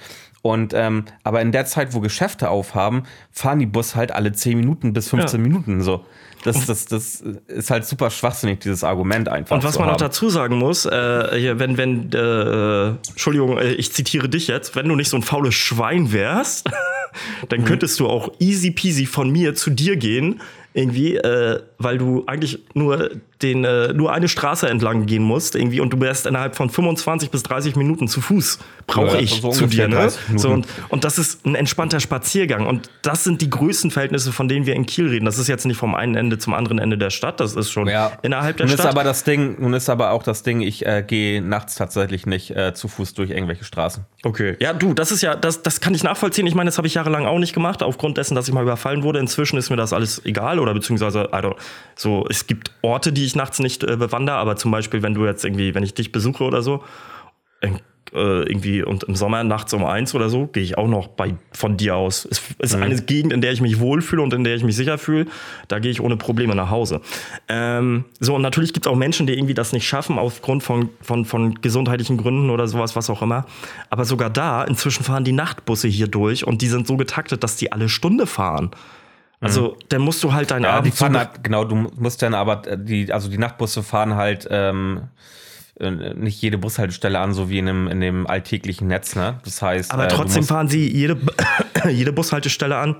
Und ähm, aber in der Zeit, wo Geschäfte aufhaben, fahren die Bus halt alle 10 Minuten bis 15 ja. Minuten so. Das, das, das ist halt super schwachsinnig, dieses Argument einfach. Und was man haben. noch dazu sagen muss, äh, hier, wenn, wenn, äh, Entschuldigung, äh, ich zitiere dich jetzt, wenn du nicht so ein faules Schwein wärst, dann mhm. könntest du auch easy peasy von mir zu dir gehen, irgendwie, äh, weil du eigentlich nur den äh, nur eine Straße entlang gehen musst irgendwie und du wärst innerhalb von 25 bis 30 Minuten zu Fuß. Brauche ja, ich so zu dir ne? so, und, und das ist ein entspannter Spaziergang. Und das sind die Größenverhältnisse von denen wir in Kiel reden. Das ist jetzt nicht vom einen Ende zum anderen Ende der Stadt das ist schon ja. innerhalb der nun Stadt. ist aber das Ding nun ist aber auch das Ding ich äh, gehe nachts tatsächlich nicht äh, zu Fuß durch irgendwelche Straßen. Okay. Ja du das ist ja das das kann ich nachvollziehen. Ich meine das habe ich jahrelang auch nicht gemacht aufgrund dessen dass ich mal überfallen wurde. Inzwischen ist mir das alles egal oder beziehungsweise also so es gibt Orte die ich nachts nicht äh, bewandere, aber zum Beispiel, wenn du jetzt irgendwie, wenn ich dich besuche oder so, äh, irgendwie und im Sommer nachts um eins oder so, gehe ich auch noch bei, von dir aus. Es ist mhm. eine Gegend, in der ich mich wohlfühle und in der ich mich sicher fühle. Da gehe ich ohne Probleme nach Hause. Ähm, so, und natürlich gibt es auch Menschen, die irgendwie das nicht schaffen, aufgrund von, von, von gesundheitlichen Gründen oder sowas, was auch immer. Aber sogar da, inzwischen fahren die Nachtbusse hier durch und die sind so getaktet, dass die alle Stunde fahren. Also, mhm. dann musst du halt deine ja, Abend. Die fahren halt, genau, du musst dann aber, äh, die, also die Nachtbusse fahren halt ähm, äh, nicht jede Bushaltestelle an, so wie in dem, in dem alltäglichen Netz, ne? Das heißt. Aber äh, trotzdem fahren sie jede, jede Bushaltestelle an,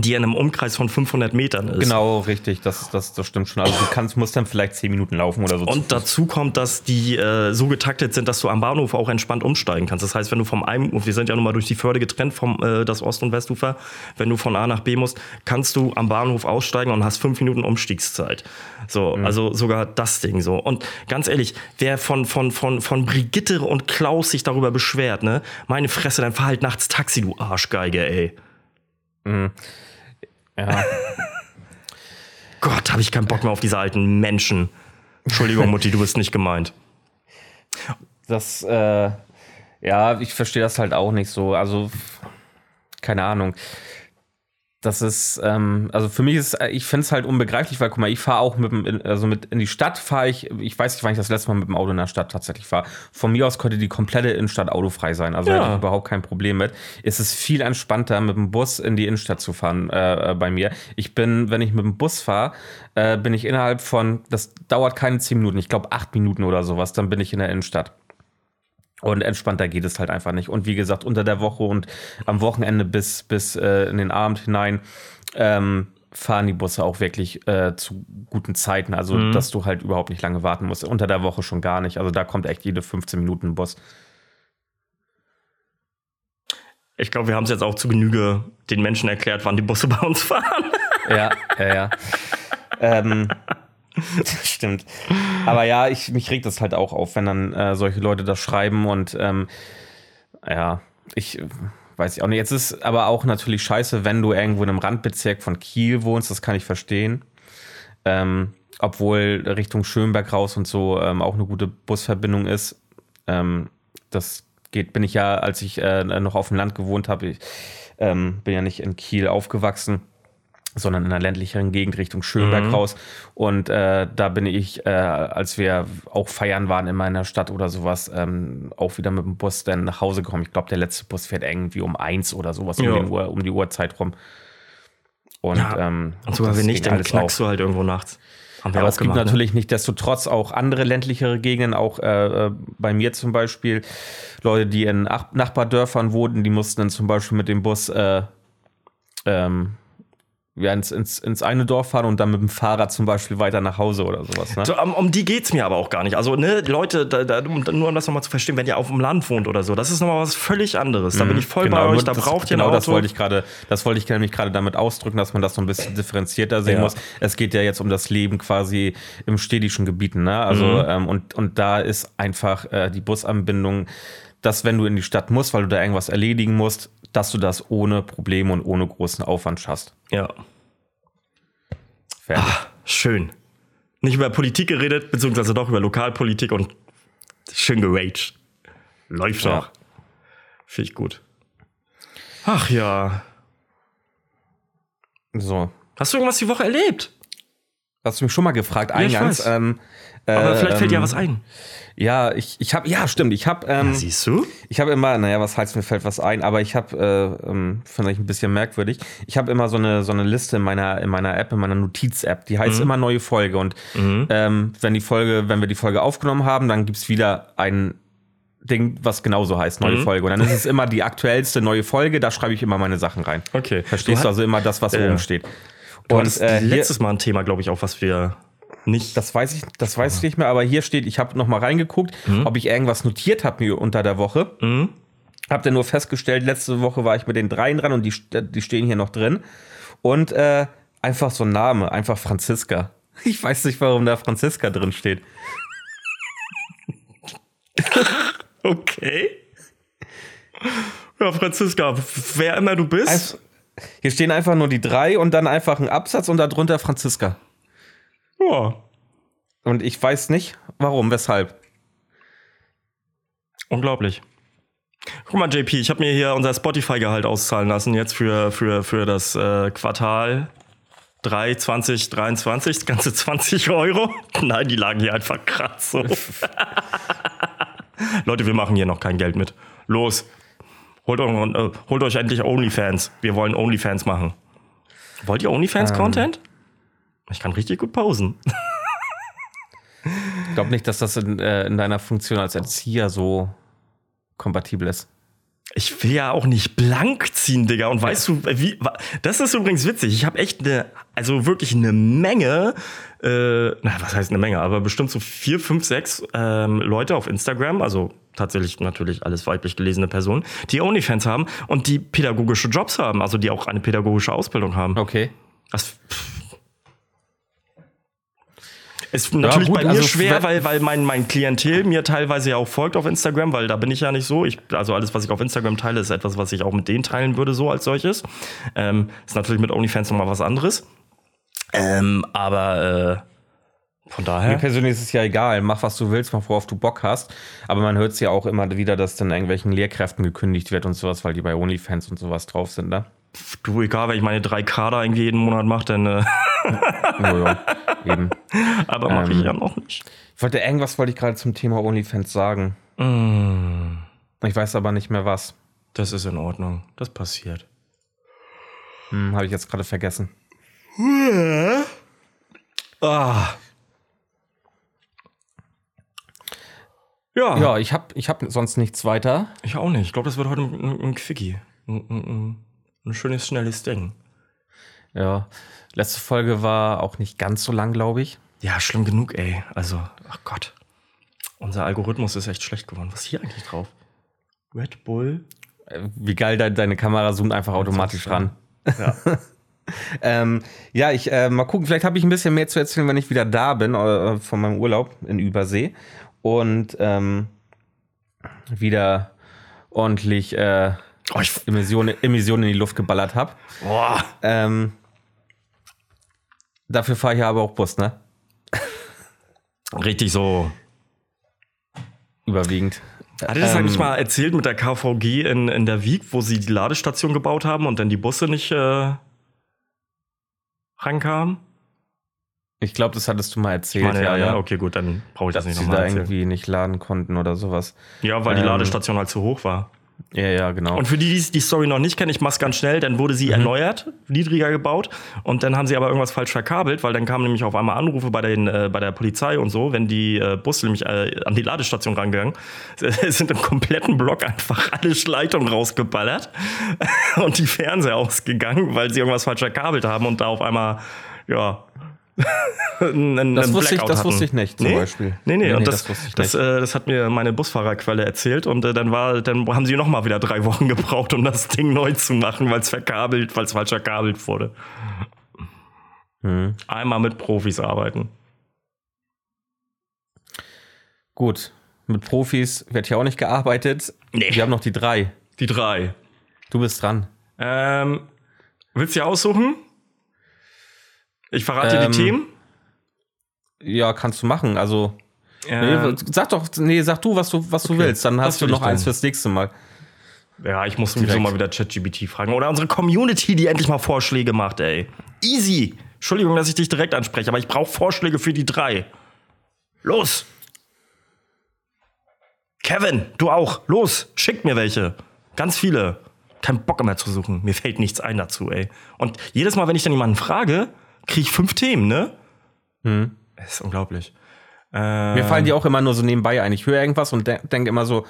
die in einem Umkreis von 500 Metern ist. Genau, richtig, das, das, das stimmt schon. Also du kannst, musst dann vielleicht 10 Minuten laufen oder so. Und dazu kommt, dass die äh, so getaktet sind, dass du am Bahnhof auch entspannt umsteigen kannst. Das heißt, wenn du vom einen, wir sind ja nun mal durch die Förde getrennt, vom äh, das Ost- und Westufer, wenn du von A nach B musst, kannst du am Bahnhof aussteigen und hast fünf Minuten Umstiegszeit. So, mhm. also sogar das Ding so. Und ganz ehrlich, wer von, von, von, von Brigitte und Klaus sich darüber beschwert, ne, meine Fresse, dann fahr halt nachts Taxi, du Arschgeige, ey. Mhm. Ja. Gott, habe ich keinen Bock mehr auf diese alten Menschen. Entschuldigung, Mutti, du bist nicht gemeint. Das, äh, ja, ich verstehe das halt auch nicht so. Also, keine Ahnung das ist, ähm, also für mich ist, äh, ich finde es halt unbegreiflich, weil guck mal, ich fahre auch mit dem, also mit in die Stadt fahre ich, ich weiß nicht, wann ich das letzte Mal mit dem Auto in der Stadt tatsächlich fahre. Von mir aus könnte die komplette Innenstadt autofrei sein, also ja. hätte ich überhaupt kein Problem mit. Es ist viel entspannter, mit dem Bus in die Innenstadt zu fahren äh, äh bei mir. Ich bin, wenn ich mit dem Bus fahre, äh, bin ich innerhalb von, das dauert keine zehn Minuten, ich glaube acht Minuten oder sowas, dann bin ich in der Innenstadt. Und entspannter geht es halt einfach nicht. Und wie gesagt, unter der Woche und am Wochenende bis, bis äh, in den Abend hinein ähm, fahren die Busse auch wirklich äh, zu guten Zeiten. Also, mhm. dass du halt überhaupt nicht lange warten musst. Unter der Woche schon gar nicht. Also, da kommt echt jede 15 Minuten ein Bus. Ich glaube, wir haben es jetzt auch zu Genüge den Menschen erklärt, wann die Busse bei uns fahren. ja, ja, ja. ähm, Stimmt. Aber ja, ich, mich regt das halt auch auf, wenn dann äh, solche Leute das schreiben und ähm, ja, ich äh, weiß ich auch nicht. Jetzt ist aber auch natürlich scheiße, wenn du irgendwo in einem Randbezirk von Kiel wohnst, das kann ich verstehen. Ähm, obwohl Richtung Schönberg raus und so ähm, auch eine gute Busverbindung ist. Ähm, das geht, bin ich ja, als ich äh, noch auf dem Land gewohnt habe, ich ähm, bin ja nicht in Kiel aufgewachsen sondern in einer ländlicheren Gegend Richtung Schönberg mhm. raus. Und äh, da bin ich, äh, als wir auch feiern waren in meiner Stadt oder sowas, ähm, auch wieder mit dem Bus dann nach Hause gekommen. Ich glaube, der letzte Bus fährt irgendwie um eins oder sowas, um, Uhr, um die Uhrzeit rum. Und, ja. ähm, und sogar wenn nicht, dann knackst du halt irgendwo nachts. Aber es gibt ne? natürlich nicht desto trotz auch andere ländlichere Gegenden, auch äh, äh, bei mir zum Beispiel, Leute, die in Nachbardörfern wohnten, die mussten dann zum Beispiel mit dem Bus äh, ähm, ja, ins, ins, ins eine Dorf fahren und dann mit dem Fahrrad zum Beispiel weiter nach Hause oder sowas. Ne? So, um, um, die geht's mir aber auch gar nicht. Also, ne, Leute, da, da, nur um das nochmal zu verstehen, wenn ihr auf dem Land wohnt oder so, das ist nochmal was völlig anderes. Da bin mhm. ich voll genau, bei euch, da das, braucht ihr Genau, das wollte ich gerade, das wollte ich nämlich gerade damit ausdrücken, dass man das so ein bisschen differenzierter sehen ja. muss. Es geht ja jetzt um das Leben quasi im städtischen Gebieten, ne? Also, mhm. ähm, und, und da ist einfach äh, die Busanbindung, dass wenn du in die Stadt musst, weil du da irgendwas erledigen musst, dass du das ohne Probleme und ohne großen Aufwand schaffst. Ja. Ah, schön. Nicht über Politik geredet, beziehungsweise doch über Lokalpolitik und schön geraged. Läuft ja. doch. Finde ich gut. Ach ja. So. Hast du irgendwas die Woche erlebt? Hast du mich schon mal gefragt, eingangs. Ja, ähm, Aber vielleicht fällt dir ähm, was ein. Ja, ich, ich habe, ja, stimmt, ich habe. Ähm, ja, siehst du? Ich habe immer, naja, was heißt, mir fällt was ein, aber ich habe, äh, ähm, finde ich ein bisschen merkwürdig. Ich habe immer so eine, so eine Liste in meiner, in meiner App, in meiner Notiz-App, die heißt mhm. immer neue Folge. Und mhm. ähm, wenn die Folge, wenn wir die Folge aufgenommen haben, dann gibt's wieder ein Ding, was genauso heißt, neue mhm. Folge. Und dann ist es immer die aktuellste neue Folge, da schreibe ich immer meine Sachen rein. Okay. Verstehst du, du also immer das, was äh, oben steht. Du und äh, letztes Mal ein Thema, glaube ich, auch, was wir nicht. Das weiß ich, das weiß ich nicht mehr, aber hier steht, ich habe noch mal reingeguckt, mhm. ob ich irgendwas notiert habe mir unter der Woche. Mhm. Hab dann nur festgestellt, letzte Woche war ich mit den dreien dran und die, die stehen hier noch drin. Und äh, einfach so ein Name, einfach Franziska. Ich weiß nicht, warum da Franziska drin steht. okay. Ja, Franziska, wer immer du bist. Also, hier stehen einfach nur die drei und dann einfach ein Absatz und darunter Franziska. Ja. Und ich weiß nicht, warum, weshalb. Unglaublich. Guck mal, JP, ich habe mir hier unser Spotify-Gehalt auszahlen lassen, jetzt für, für, für das äh, Quartal 3 2023, das ganze 20 Euro. Nein, die lagen hier einfach krass so. Leute, wir machen hier noch kein Geld mit. Los, holt, äh, holt euch endlich OnlyFans. Wir wollen OnlyFans machen. Wollt ihr OnlyFans-Content? Ähm. Ich kann richtig gut pausen. ich glaube nicht, dass das in, äh, in deiner Funktion als Erzieher so kompatibel ist. Ich will ja auch nicht blank ziehen, Digga. Und weißt du, wie, das ist übrigens witzig. Ich habe echt eine, also wirklich eine Menge, äh, na, was heißt eine Menge, aber bestimmt so vier, fünf, sechs ähm, Leute auf Instagram, also tatsächlich natürlich alles weiblich gelesene Personen, die OnlyFans haben und die pädagogische Jobs haben, also die auch eine pädagogische Ausbildung haben. Okay. Das, ist natürlich ja, gut, bei mir also schwer, weil, weil mein, mein Klientel mir teilweise ja auch folgt auf Instagram, weil da bin ich ja nicht so. Ich, also alles, was ich auf Instagram teile, ist etwas, was ich auch mit denen teilen würde, so als solches. Ähm, ist natürlich mit OnlyFans nochmal was anderes. Ähm, aber äh, von daher. Mir persönlich ist es ja egal, mach was du willst, mach worauf du Bock hast. Aber man hört es ja auch immer wieder, dass dann irgendwelchen Lehrkräften gekündigt wird und sowas, weil die bei OnlyFans und sowas drauf sind, ne? Du, egal, wenn ich meine drei Kader irgendwie jeden Monat mache, dann. Äh ja, eben. Aber mache ähm, ich ja noch nicht. Ich wollte irgendwas wollte ich gerade zum Thema OnlyFans sagen. Mm. Ich weiß aber nicht mehr was. Das ist in Ordnung. Das passiert. Hm, Habe ich jetzt gerade vergessen. ah. Ja. Ja, ich habe ich hab sonst nichts weiter. Ich auch nicht. Ich glaube, das wird heute ein, ein Quickie. Ein, ein, ein schönes, schnelles Ding. Ja, letzte Folge war auch nicht ganz so lang, glaube ich. Ja, schlimm genug, ey. Also, ach Gott. Unser Algorithmus ist echt schlecht geworden. Was ist hier eigentlich drauf? Red Bull. Wie geil, de deine Kamera zoomt einfach automatisch ran. Ja. ähm, ja, ich äh, mal gucken, vielleicht habe ich ein bisschen mehr zu erzählen, wenn ich wieder da bin, äh, von meinem Urlaub in Übersee. Und ähm, wieder ordentlich äh, Oh, Emissionen, Emissionen in die Luft geballert habe. boah. Ähm, dafür fahre ich ja aber auch Bus, ne? Richtig so. Überwiegend. Hat er das Ähm, eigentlich mal erzählt mit der KVG in, in der Wieg, wo sie die Ladestation gebaut haben und dann die Busse nicht äh, rankamen? Ich glaube, das hattest du mal erzählt. Meine, ja, ja, ne? okay, gut, dann brauche ich das Dass nicht sie nochmal da erzählen. irgendwie nicht laden konnten oder sowas. Ja, weil die ähm, Ladestation halt zu hoch war. Ja, ja, genau. Und für die, die die Story noch nicht kennen, ich mach's ganz schnell, dann wurde Mhm. sie erneuert, niedriger gebaut und dann haben sie aber irgendwas falsch verkabelt, weil dann kamen nämlich auf einmal Anrufe bei, den, äh, bei der Polizei und so, wenn die äh, Busse nämlich äh, an die Ladestation rangegangen, sind im kompletten Block einfach alle Leitungen rausgeballert und die Fernseher ausgegangen, weil sie irgendwas falsch verkabelt haben und da auf einmal, ja, einen, Das wusste ich- das wusste ich nicht, zum nee? Beispiel. Nee, nee, Nee, und nee, das, das das, äh, das hat mir meine Busfahrerquelle erzählt und äh, dann war, dann haben sie noch mal wieder drei Wochen gebraucht, um das Ding neu zu machen, weil es verkabelt, weil es falsch verkabelt wurde. Hm. Einmal mit Profis arbeiten. Gut. Mit Profis wird hier auch nicht gearbeitet. Nee. Wir haben noch die drei. Die drei. Du bist dran. Ähm, willst du aussuchen? Ich verrate dir Ähm, die Themen. Ja, kannst du machen. Also, Ähm, nee, sag doch, nee, sag du, was du, was du Okay. willst. Dann hast du noch eins fürs nächste Mal. ja, ich muss sowieso direkt. mal wieder ChatGPT fragen. Oder unsere Community, die endlich mal Vorschläge macht, ey. Easy. Entschuldigung, dass ich dich direkt anspreche, aber ich brauche Vorschläge für die drei. Los! Kevin, du auch. Los, schickt mir welche. Ganz viele. Kein Bock mehr zu suchen. Mir fällt nichts ein dazu, ey. Und jedes Mal, wenn ich dann jemanden frage, kriege ich fünf Themen, ne? Das ist unglaublich. Äh, Mir fallen die auch immer nur so nebenbei ein. Ich höre irgendwas und de denke immer so,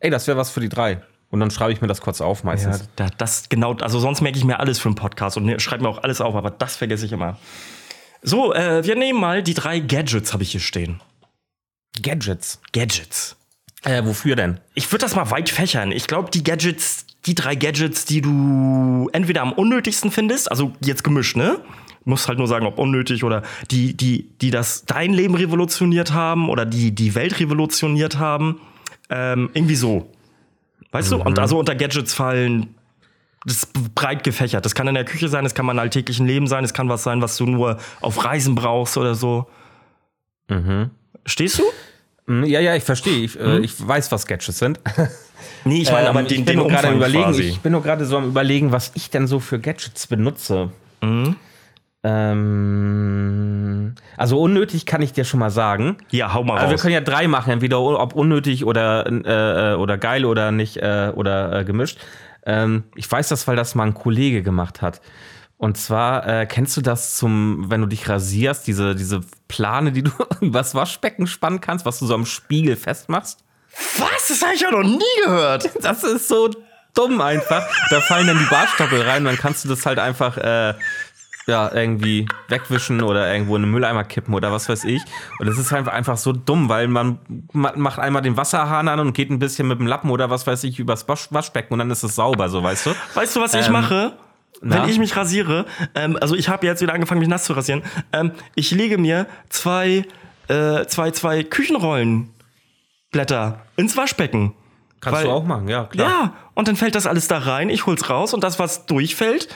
ey, das wäre was für die drei. Und dann schreibe ich mir das kurz auf Ja, meistens. da, das genau, also sonst merke ich mir alles für einen Podcast und schreibe mir auch alles auf, aber das vergesse ich immer. So, äh, wir nehmen mal die drei Gadgets, habe ich hier stehen. Gadgets. Gadgets. Äh, wofür denn? Ich würde das mal weit fächern. Ich glaube, die Gadgets, die drei Gadgets, die du entweder am unnötigsten findest, also jetzt gemischt, ne? Muss halt nur sagen, ob unnötig oder die, die, die das dein Leben revolutioniert haben oder die die Welt revolutioniert haben. Ähm, irgendwie so. Weißt du? Und also unter Gadgets fallen das ist breit gefächert. Das kann in der Küche sein, das kann mein alltäglichen Leben sein, es kann was sein, was du nur auf Reisen brauchst oder so. Stehst du? Hm, Ja, ja, ich verstehe. Ich, äh, ich weiß, was Gadgets sind. Nee, ich meine aber Ähm, den, ich bin den nur gerade überlegen. quasi. Ich bin nur gerade so am überlegen, was ich denn so für Gadgets benutze. Mhm. Ähm, also unnötig kann ich dir schon mal sagen. ja, hau mal Also wir können ja drei machen, entweder ob unnötig oder, äh, oder geil oder nicht äh, oder äh, gemischt. Ähm, ich weiß das, weil das mal ein Kollege gemacht hat. Und zwar äh, kennst du das zum, wenn du dich rasierst, diese, diese Plane, die du übers Waschbecken spannen kannst, was du so am Spiegel festmachst? Was? Das habe ich ja noch nie gehört. Das ist so dumm einfach. Da fallen dann die Bartstoppel rein, dann kannst du das halt einfach äh, ja, irgendwie wegwischen oder irgendwo in den Mülleimer kippen oder was weiß ich. Und das ist einfach, einfach so dumm, weil man, man macht einmal den Wasserhahn an und geht ein bisschen mit dem Lappen oder was weiß ich übers Wasch Waschbecken und dann ist es sauber, so weißt du. Weißt du, was ich Ähm, mache? na? Wenn ich mich rasiere, ähm, also ich habe jetzt wieder angefangen, mich nass zu rasieren. Ähm, ich lege mir zwei, äh, zwei, zwei Küchenrollenblätter ins Waschbecken. Kannst Weil- du auch machen, ja, klar. Ja, und dann fällt das alles da rein, ich hol's raus und das, was durchfällt,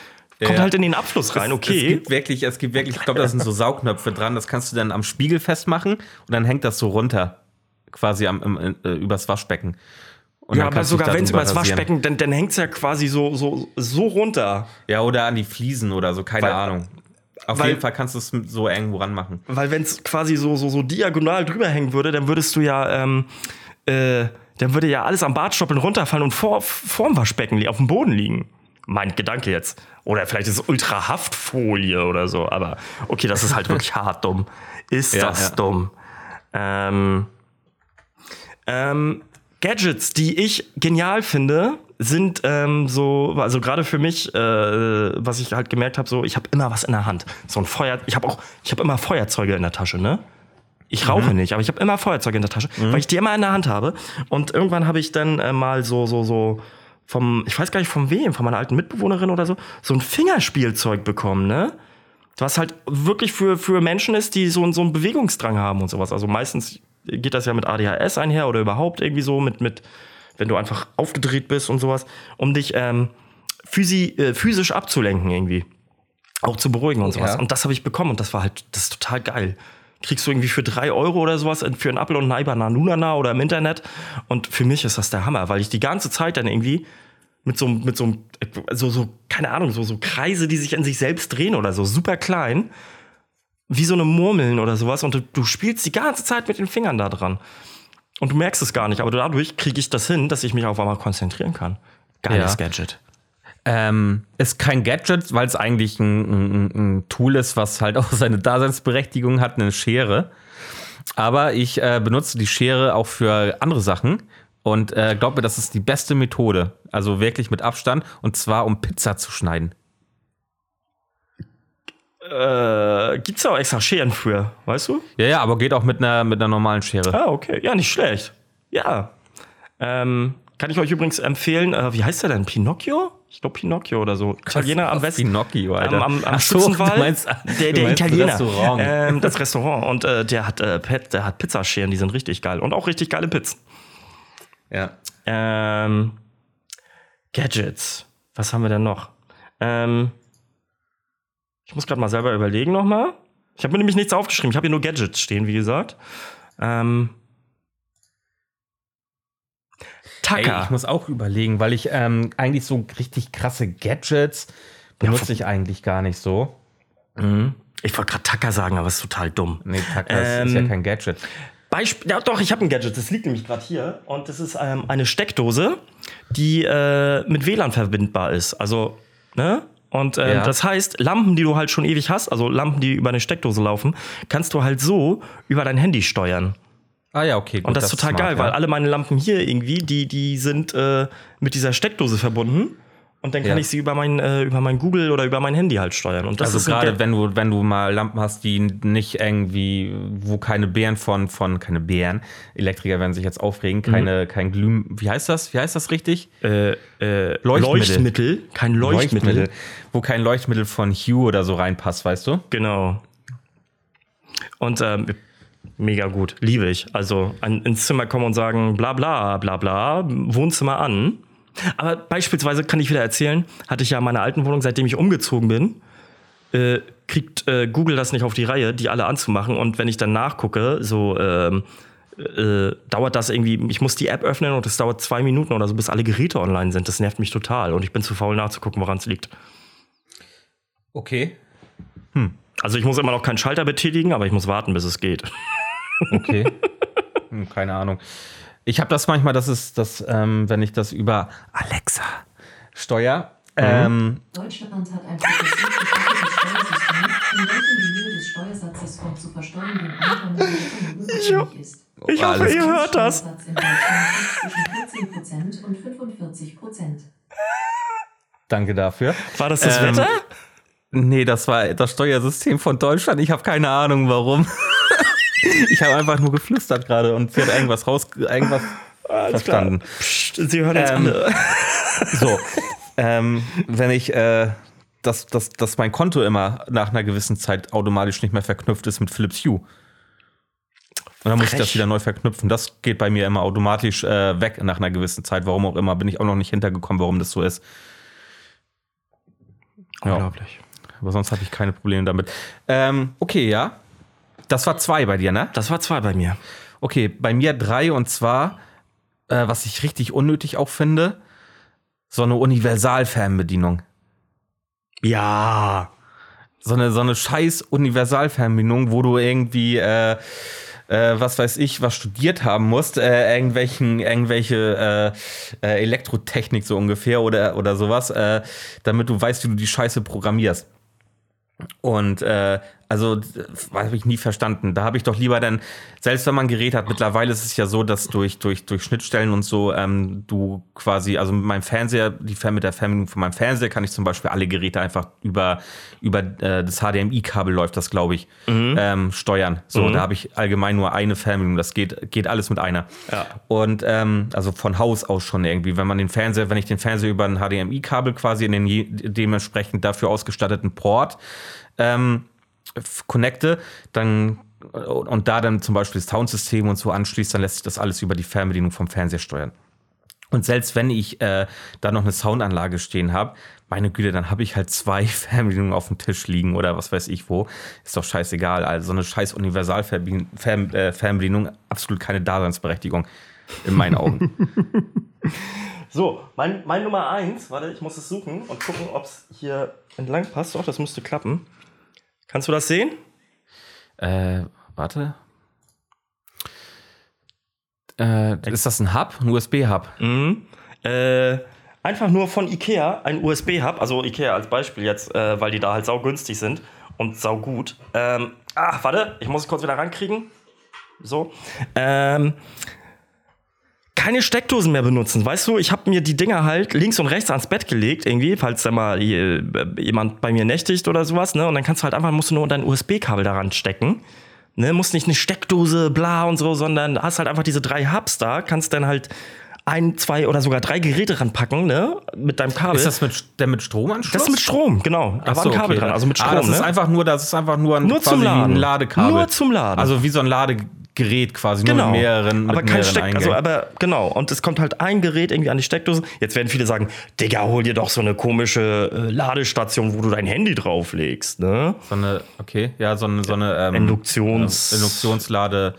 kommt Ja. halt in den Abfluss rein, Es okay. gibt wirklich, es gibt wirklich, ich glaube, da sind so Saugknöpfe dran, das kannst du dann am Spiegel festmachen und dann hängt das so runter, quasi am, im, äh, übers Waschbecken. Und ja, aber sogar wenn es über darüber das rasieren. Waschbecken, dann, dann hängt's ja quasi so, so, so runter. Ja, oder an die Fliesen oder so, keine Weil- Ahnung. Auf weil- jeden Fall kannst du es so irgendwo ranmachen. Weil wenn es quasi so, so, so diagonal drüber hängen würde, dann würdest du ja, ähm, äh, dann würde ja alles am Bartstoppeln runterfallen und vor, vorm Waschbecken auf dem Boden liegen. Mein Gedanke jetzt. Oder vielleicht ist es Ultrahaftfolie oder so. Aber okay, das ist halt wirklich hart dumm. Ist Ja, das ja. dumm. Ähm, ähm, Gadgets, die ich genial finde, sind ähm, so, also gerade für mich, äh, was ich halt gemerkt habe, so, ich habe immer was in der Hand. So ein Feuer, ich habe auch, ich habe immer Feuerzeuge in der Tasche, ne? Ich rauche nicht, aber ich habe immer Feuerzeuge in der Tasche, weil ich die immer in der Hand habe. Und irgendwann habe ich dann äh, mal so, so, so, vom, ich weiß gar nicht von wem, von meiner alten Mitbewohnerin oder so, so ein Fingerspielzeug bekommen, ne? Was halt wirklich für, für Menschen ist, die so, so einen Bewegungsdrang haben und sowas. Also meistens geht das ja mit ADHS einher oder überhaupt irgendwie so mit, mit wenn du einfach aufgedreht bist und sowas, um dich ähm, physi, äh, physisch abzulenken irgendwie. Auch zu beruhigen und sowas. Ja. Und das habe ich bekommen und das war halt, das ist total geil. Kriegst du irgendwie für drei Euro oder sowas für einen Apfel und ein Ei bei Nanunana oder im Internet. Und für mich ist das der Hammer, weil ich die ganze Zeit dann irgendwie mit so, mit so, so, so, keine Ahnung, so, so Kreise, die sich in sich selbst drehen oder so, super klein, wie so eine Murmeln oder sowas. Und du, du spielst die ganze Zeit mit den Fingern da dran. Und du merkst es gar nicht, aber dadurch kriege ich das hin, dass ich mich auf einmal konzentrieren kann. Geiles Ja. Gadget. Ähm, ist kein Gadget, weil es eigentlich ein, ein, ein Tool ist, was halt auch seine Daseinsberechtigung hat, eine Schere. Aber ich äh, benutze die Schere auch für andere Sachen und äh, glaub mir, das ist die beste Methode. Also wirklich mit Abstand und zwar um Pizza zu schneiden. Äh, gibt's auch extra Scheren für, weißt du? Ja, ja, aber geht auch mit einer, mit einer normalen Schere. Ah, okay. Ja, nicht schlecht. Ja. Ähm, kann ich euch übrigens empfehlen, äh, wie heißt der denn? Pinocchio? Ich glaube Pinocchio oder so. Italiener am Westen. Pinocchio, Alter. Am, am, am so, Schützenwald. du meinst- der der meinst das Italiener. Restaurant. Ähm, das Restaurant. Und äh, der hat äh, der hat Pizzascheren, die sind richtig geil. Und auch richtig geile Pizzen. Ja. Ähm, Gadgets. Was haben wir denn noch? Ähm, ich muss gerade mal selber überlegen nochmal. Ich habe mir nämlich nichts aufgeschrieben. Ich habe hier nur Gadgets stehen, wie gesagt. Ähm, Ey, Tucker. ich muss auch überlegen, weil ich ähm, eigentlich so richtig krasse Gadgets benutze ich eigentlich gar nicht so. ich wollte gerade Tucker sagen, aber es ist total dumm. Nee, Tacker ist, ist ja Ähm, kein Gadget. Beispiel, ja doch, ich habe ein Gadget, das liegt nämlich gerade hier. Und das ist ähm, eine Steckdose, die äh, mit WLAN verbindbar ist. Also, ne? Und ähm, Ja. das heißt, Lampen, die du halt schon ewig hast, also Lampen, die über eine Steckdose laufen, kannst du halt so über dein Handy steuern. Ah ja, okay. Gut, Und das, ist total smart, geil, ja. weil alle meine Lampen hier irgendwie, die, die sind äh, mit dieser Steckdose verbunden. Und dann kann Ja. ich sie über mein, äh, über mein Google oder über mein Handy halt steuern. Und das Also gerade wenn du, wenn du mal Lampen hast, die nicht irgendwie, wo keine Bären von, von, keine Bären, Elektriker werden sich jetzt aufregen, keine, kein Glüh, wie heißt das? Wie heißt das richtig? äh, äh, Leuchtmittel. Leuchtmittel, kein Leuchtmittel. Wo kein Leuchtmittel von Hue oder so reinpasst, weißt du? Genau. Und ähm, mega gut, liebe ich. Also an, ins Zimmer kommen und sagen, bla bla bla bla, Wohnzimmer an. Aber beispielsweise kann ich wieder erzählen, hatte ich ja in meiner alten Wohnung, seitdem ich umgezogen bin, äh, kriegt äh, Google das nicht auf die Reihe, die alle anzumachen. Und wenn ich dann nachgucke, so ähm, äh, dauert das irgendwie, ich muss die App öffnen und es dauert zwei Minuten oder so, bis alle Geräte online sind. Das nervt mich total. Und ich bin zu faul nachzugucken, woran es liegt. Okay. Also ich muss immer noch keinen Schalter betätigen, aber ich muss warten, bis es geht. Okay. Hm, keine Ahnung. Ich habe das manchmal, das ist das, ähm, wenn ich das über Alexa steuer. Ähm, Deutschland hat ein Steuersystem, in welchem die Höhe des Steuersatzes vom zu versteuernden Einkommen unabhängig ist. Ich hoffe, Alles ihr hört das. Steuersatz in Deutschland liegt zwischen 14% und 45%. danke dafür. War das das Ähm, Wetter? Nee, das war das Steuersystem von Deutschland. Ich habe keine Ahnung warum. ich habe einfach nur geflüstert gerade und sie hat irgendwas raus, irgendwas verstanden. Psst, Sie hören jetzt Ähm, alle. So, ähm, wenn ich, äh, dass, dass, dass mein Konto immer nach einer gewissen Zeit automatisch nicht mehr verknüpft ist mit Philips Hue. Und dann muss ich das Frech. wieder neu verknüpfen. Das geht bei mir immer automatisch äh, weg nach einer gewissen Zeit. Warum auch immer, bin ich auch noch nicht hintergekommen, warum das so ist. Ja. Unglaublich. Aber sonst hatte ich keine Probleme damit. Ähm, okay, ja. Das war zwei bei dir, ne? Das war zwei bei mir. Okay, bei mir drei und zwar, äh, was ich richtig unnötig auch finde, so eine Universalfernbedienung. Ja. So eine, so eine scheiß Universalfernbedienung, wo du irgendwie, äh, äh, was weiß ich, was studiert haben musst, äh, irgendwelchen, irgendwelche äh, äh, Elektrotechnik so ungefähr oder, oder sowas, äh, damit du weißt, wie du die Scheiße programmierst. Und äh, Also, habe ich nie verstanden. Da habe ich doch lieber dann, selbst wenn man ein Gerät hat, mittlerweile ist es ja so, dass durch, durch, durch Schnittstellen und so, ähm, du quasi, also mit meinem Fernseher, die Fern- mit der Fernbedienung von meinem Fernseher kann ich zum Beispiel alle Geräte einfach über, über äh, das HDMI-Kabel läuft das, glaube ich, ähm, steuern. So, da habe ich allgemein nur eine Fernbedienung. Das geht, geht alles mit einer. Ja. Und ähm, also von Haus aus schon irgendwie, wenn man den Fernseher, wenn ich den Fernseher über ein HDMI-Kabel quasi in den dementsprechend dafür ausgestatteten Port ähm, connecte, dann und da dann zum Beispiel das Soundsystem und so anschließt, dann lässt sich das alles über die Fernbedienung vom Fernseher steuern. Und selbst wenn ich äh, da noch eine Soundanlage stehen habe, meine Güte, dann habe ich halt zwei Fernbedienungen auf dem Tisch liegen oder was weiß ich wo. Ist doch scheißegal. Also so eine scheiß Universalfernbedienung, Fern, äh, absolut keine Daseinsberechtigung in meinen Augen. So, mein, mein Nummer eins, warte, ich muss es suchen und gucken, ob es hier entlang passt. Doch, das müsste klappen. Kannst du das sehen? äh, warte. Äh, ist das ein Hub? Ein USB-Hub? Äh, einfach nur von Ikea ein USB-Hub, also Ikea als Beispiel jetzt, äh, weil die da halt saugünstig sind und saugut. Ähm, ach, warte, ich muss es kurz wieder rankriegen. So. Ähm, keine Steckdosen mehr benutzen. Weißt du, ich habe mir die Dinger halt links und rechts ans Bett gelegt, irgendwie, falls da mal äh, jemand bei mir nächtigt oder sowas, ne? Und dann kannst du halt einfach, musst du nur dein USB-Kabel daran stecken. Ne, musst nicht eine Steckdose, bla und so, sondern hast halt einfach diese drei Hubs da, kannst dann halt ein, zwei oder sogar drei Geräte ranpacken, ne, mit deinem Kabel. Ist das mit, der mit Stromanschluss? Das ist mit Strom, genau. Da Ach war so, ein Kabel okay. dran, also mit Strom, Ah, das ist ne? einfach nur, das ist einfach nur ein, Nur zum Laden. ein Ladekabel. Nur zum Laden. Also wie so ein Ladegerät quasi, nur Genau. mit mehreren, aber mit kein mehreren Steck, also aber genau. Und es kommt halt ein Gerät irgendwie an die Steckdose. Jetzt werden viele sagen, Digga, hol dir doch so eine komische äh, Ladestation, wo du dein Handy drauflegst, ne? so eine, okay, ja, so eine, so eine ähm, Induktions- äh, Induktionslade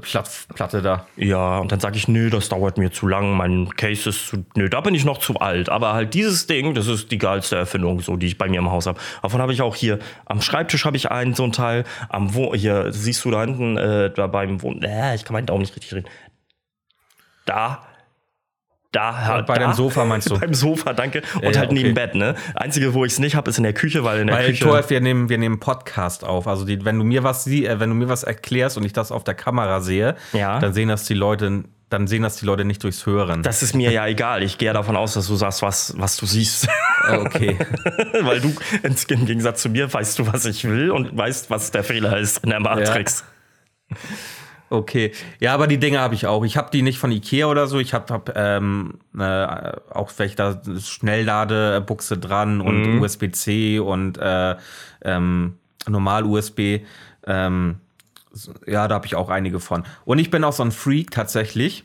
Platt, Platte da. Ja, und dann sage ich, nö, das dauert mir zu lang, mein Case ist zu, nö, da bin ich noch zu alt. Aber halt dieses Ding, das ist die geilste Erfindung, so die ich bei mir im Haus habe. Davon habe ich auch hier am Schreibtisch habe ich einen so ein Teil, am Wo hier siehst du da hinten äh, da beim Wohn, äh, ich kann meinen Daumen nicht richtig reden. Da da, bei da, deinem Sofa meinst du? beim Sofa, danke. Und ja, halt okay. neben Bett, ne? Einzige, wo ich es nicht habe, ist in der Küche, weil in der Weil Küche. Thor, wir nehmen, wir nehmen Podcast auf. Also die, wenn du mir was sie, äh, wenn du mir was erklärst und ich das auf der Kamera sehe, Ja. dann sehen das die Leute, dann sehen das die Leute nicht durchs Hören. Das ist mir ja egal. Ich gehe ja davon aus, dass du sagst, was, was du siehst. Äh, okay. Weil du im Gegensatz zu mir weißt du, was ich will und weißt, was der Fehler ist in der Matrix. Okay, ja, aber die Dinge habe ich auch. Ich habe die nicht von Ikea oder so. Ich habe hab, ähm, äh, auch vielleicht da Schnellladebuchse dran und USB-C und äh, ähm, normal USB. Ähm, ja, da habe ich auch einige von. Und ich bin auch so ein Freak tatsächlich,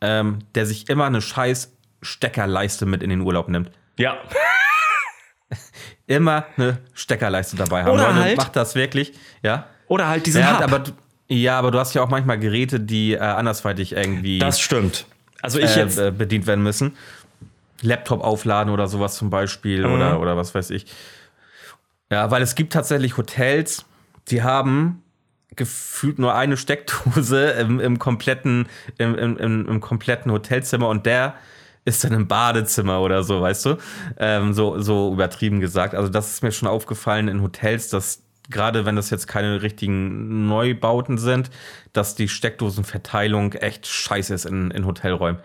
ähm, der sich immer eine scheiß Steckerleiste mit in den Urlaub nimmt. Ja. Immer eine Steckerleiste dabei haben. Oder Leute, halt- macht das wirklich, ja. Oder halt diesen Ja, Hub. aber ja, aber du hast ja auch manchmal Geräte, die äh, andersweitig irgendwie das stimmt. Also ich äh, jetzt. äh, bedient werden müssen. Laptop aufladen oder sowas zum Beispiel Mhm. oder, oder was weiß ich. Ja, weil es gibt tatsächlich Hotels, die haben gefühlt nur eine Steckdose im, im kompletten im, im, im, im kompletten Hotelzimmer und der ist dann im Badezimmer oder so, weißt du? Ähm, so, so übertrieben gesagt. Also das ist mir schon aufgefallen in Hotels, dass gerade wenn das jetzt keine richtigen Neubauten sind, dass die Steckdosenverteilung echt scheiße ist in, in Hotelräumen.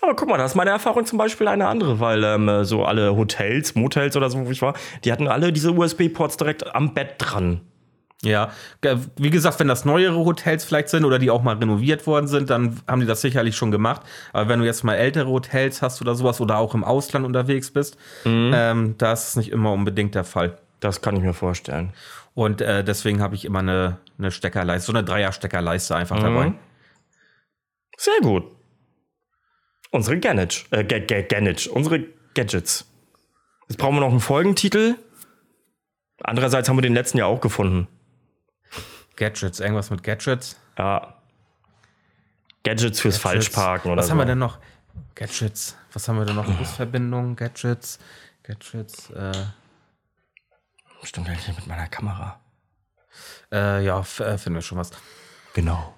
aber guck mal, da ist meine Erfahrung zum Beispiel eine andere, weil ähm, so alle Hotels, Motels oder so, wo ich war, die hatten alle diese USB-Ports direkt am Bett dran. Ja, wie gesagt, wenn das neuere Hotels vielleicht sind oder die auch mal renoviert worden sind, dann haben die das sicherlich schon gemacht. Aber wenn du jetzt mal ältere Hotels hast oder sowas oder auch im Ausland unterwegs bist, ähm, da ist es nicht immer unbedingt der Fall. Das kann ich mir vorstellen. Und äh, deswegen habe ich immer eine, eine Steckerleiste, so eine Dreier-Steckerleiste einfach dabei. Sehr gut. Unsere Gadget, äh, Ga- Ga- Gadget, unsere Gadgets. Jetzt brauchen wir noch einen Folgentitel. Andererseits haben wir den letzten ja auch gefunden. Gadgets, irgendwas mit Gadgets. Ja. Gadgets fürs Gadgets. Falschparken oder Was so. haben wir denn noch? Gadgets. Was haben wir denn noch? Busverbindung, Gadgets, Gadgets. Äh, Stimmt eigentlich mit meiner Kamera. äh, ja, äh, finden wir schon was. Genau.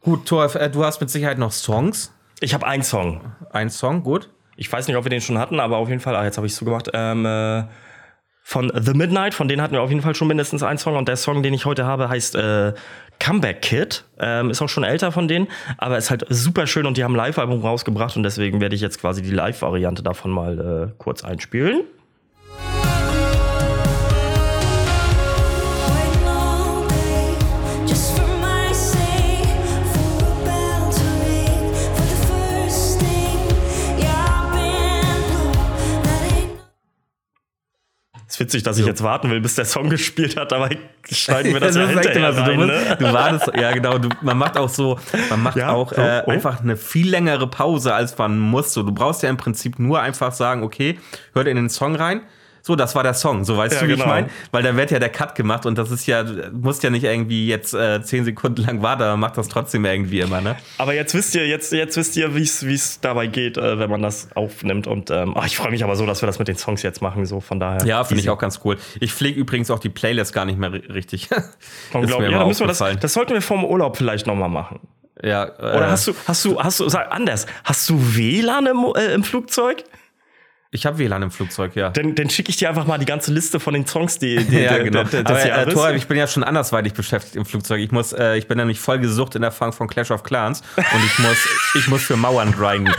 Gut, Thor, äh, du hast mit Sicherheit noch Songs. Ich habe einen Song. Ein Song, gut. Ich weiß nicht, ob wir den schon hatten, aber auf jeden Fall, ah, jetzt habe ich es so gemacht. Ähm, äh, von The Midnight, von denen hatten wir auf jeden Fall schon mindestens einen Song. Und der Song, den ich heute habe, heißt äh, Comeback Kid. Ähm, ist auch schon älter von denen, aber ist halt super schön und die haben ein Live-Album rausgebracht und deswegen werde ich jetzt quasi die Live-Variante davon mal äh, kurz einspielen. Witzig, dass ich jetzt warten will, bis der Song gespielt hat, aber schneiden wir das ja ist echt hinterher immer so. Du, rein, musst, ne? du wartest, ja genau, du, man macht auch so, man macht Ja, auch äh, oh. einfach eine viel längere Pause, als man muss. So, du brauchst ja im Prinzip nur einfach sagen, okay, hört in den Song rein. So, das war der Song, so weißt Ja, du, wie ich genau. meine? Weil da wird ja der Cut gemacht und das ist ja, du musst ja nicht irgendwie jetzt äh, zehn Sekunden lang warten, aber macht das trotzdem irgendwie immer, ne? Aber jetzt wisst ihr, jetzt, jetzt wisst ihr, wie es dabei geht, äh, wenn man das aufnimmt. Und ähm, ach, ich freue mich aber so, dass wir das mit den Songs jetzt machen. So von daher. Ja, finde ich auch ganz cool. Ich pflege übrigens auch die Playlist gar nicht mehr ri- richtig. Unglaublich. Ja, dann müssen wir das, das sollten wir vorm Urlaub vielleicht nochmal machen. ja, äh, Oder hast du, hast du, hast du, sag anders, hast du WLAN im, äh, im Flugzeug? Ich habe WLAN im Flugzeug, ja. Dann, dann schicke ich dir einfach mal die ganze Liste von den Songs, die, die Ja, genau. der- Aber, des äh. Thor, ich bin ja schon andersweitig beschäftigt im Flugzeug. Ich muss, äh, ich bin nämlich voll gesucht in der Fang von Clash of Clans und ich muss, ich muss für Mauern grinden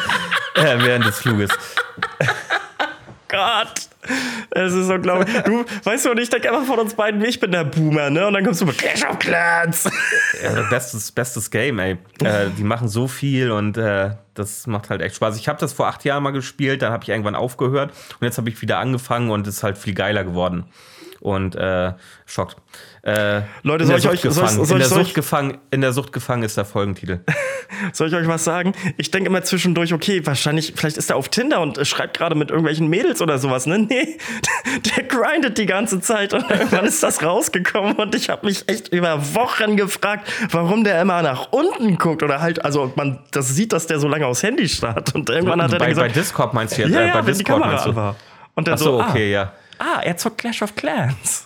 äh, während des Fluges. Gott. Es ist unglaublich. Du, weißt du, und ich denke einfach von uns beiden, ich bin der Boomer, ne? Und dann kommst du mit Clash of Clans. Äh, bestes, bestes Game, ey. Äh, die machen so viel und äh, das macht halt echt Spaß. Ich habe das vor acht Jahren mal gespielt, dann habe ich irgendwann aufgehört und jetzt habe ich wieder angefangen und ist halt viel geiler geworden. Und äh, schockt. Äh, Leute, in soll der ich Sucht euch- soll gefangen. soll in, ich- der soll ich- Sucht gefangen in der Sucht gefangen ist der Folgentitel. Soll ich euch was sagen? Ich denke immer zwischendurch, okay, wahrscheinlich, vielleicht ist er auf Tinder und schreibt gerade mit irgendwelchen Mädels oder sowas, ne? Nee, der grindet die ganze Zeit und irgendwann ist das rausgekommen und ich habe mich echt über Wochen gefragt, warum der immer nach unten guckt oder halt, also man das sieht, dass der so lange aufs Handy starrt und irgendwann hat er bei, dann bei gesagt, Discord meinst du jetzt? ja, äh, ja, bei wenn die Discord Kamera meinst du? war. Und dann Ach so, okay, ah, ja. ah, er zockt Clash of Clans.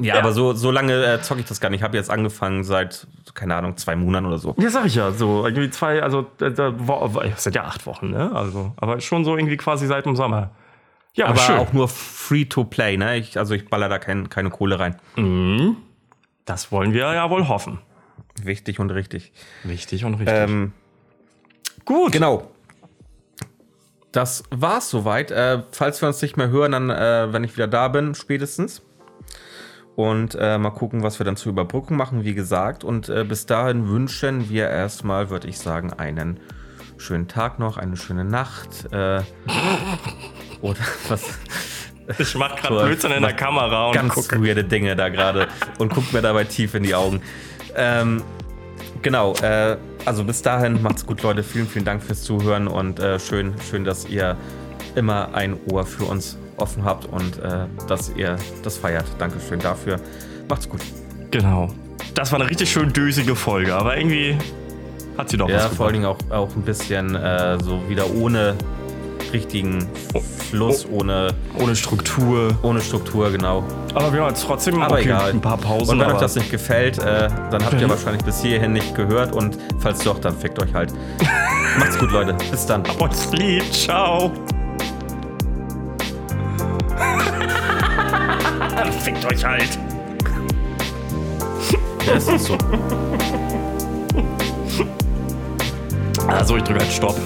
Ja, aber so, so lange äh, zocke ich das gar nicht. Ich habe jetzt angefangen seit, keine Ahnung, zwei Monaten oder so. Ja, sag ich ja, so irgendwie zwei, also äh, sind ja acht Wochen, ne? Also, aber schon so irgendwie quasi seit dem Sommer. Ja, Aber schön. auch nur free to play, ne? Ich, also ich baller da kein, keine Kohle rein. Das wollen wir ja wohl hoffen. Wichtig und richtig. Wichtig und richtig. Ähm, Gut. genau. Das war's soweit. Äh, falls wir uns nicht mehr hören, dann, äh, wenn ich wieder da bin, spätestens. Und äh, mal gucken, was wir dann zur Überbrückung machen, wie gesagt. Und äh, bis dahin wünschen wir erstmal, würde ich sagen, einen schönen Tag noch, eine schöne Nacht. Äh, oder was? Ich mach gerade. Blödsinn in der Kamera und ganz gucke. weirde Dinge da gerade und guckt mir dabei tief in die Augen. Ähm, genau, äh, also bis dahin macht's gut, Leute. Vielen, vielen Dank fürs Zuhören und äh, schön, schön, dass ihr immer ein Ohr für uns offen habt und äh, dass ihr das feiert. Dankeschön dafür. Macht's gut. Genau. Das war eine richtig schön dösige Folge, aber irgendwie hat sie doch Ja, was vor allen. Dingen auch, auch ein bisschen äh, so wieder ohne richtigen Fluss, ohne, Ohne Struktur. ohne Struktur, genau. Aber wir haben jetzt trotzdem Aber egal. ein paar Pausen. Und wenn euch das nicht gefällt, äh, dann habt ihr Okay. wahrscheinlich bis hierhin nicht gehört und falls doch, dann fickt euch halt. Macht's gut, Leute. Bis dann. Uns lieb. Ciao. Fickt euch halt. Ja, es ist so. Also, ich drücke halt Stopp.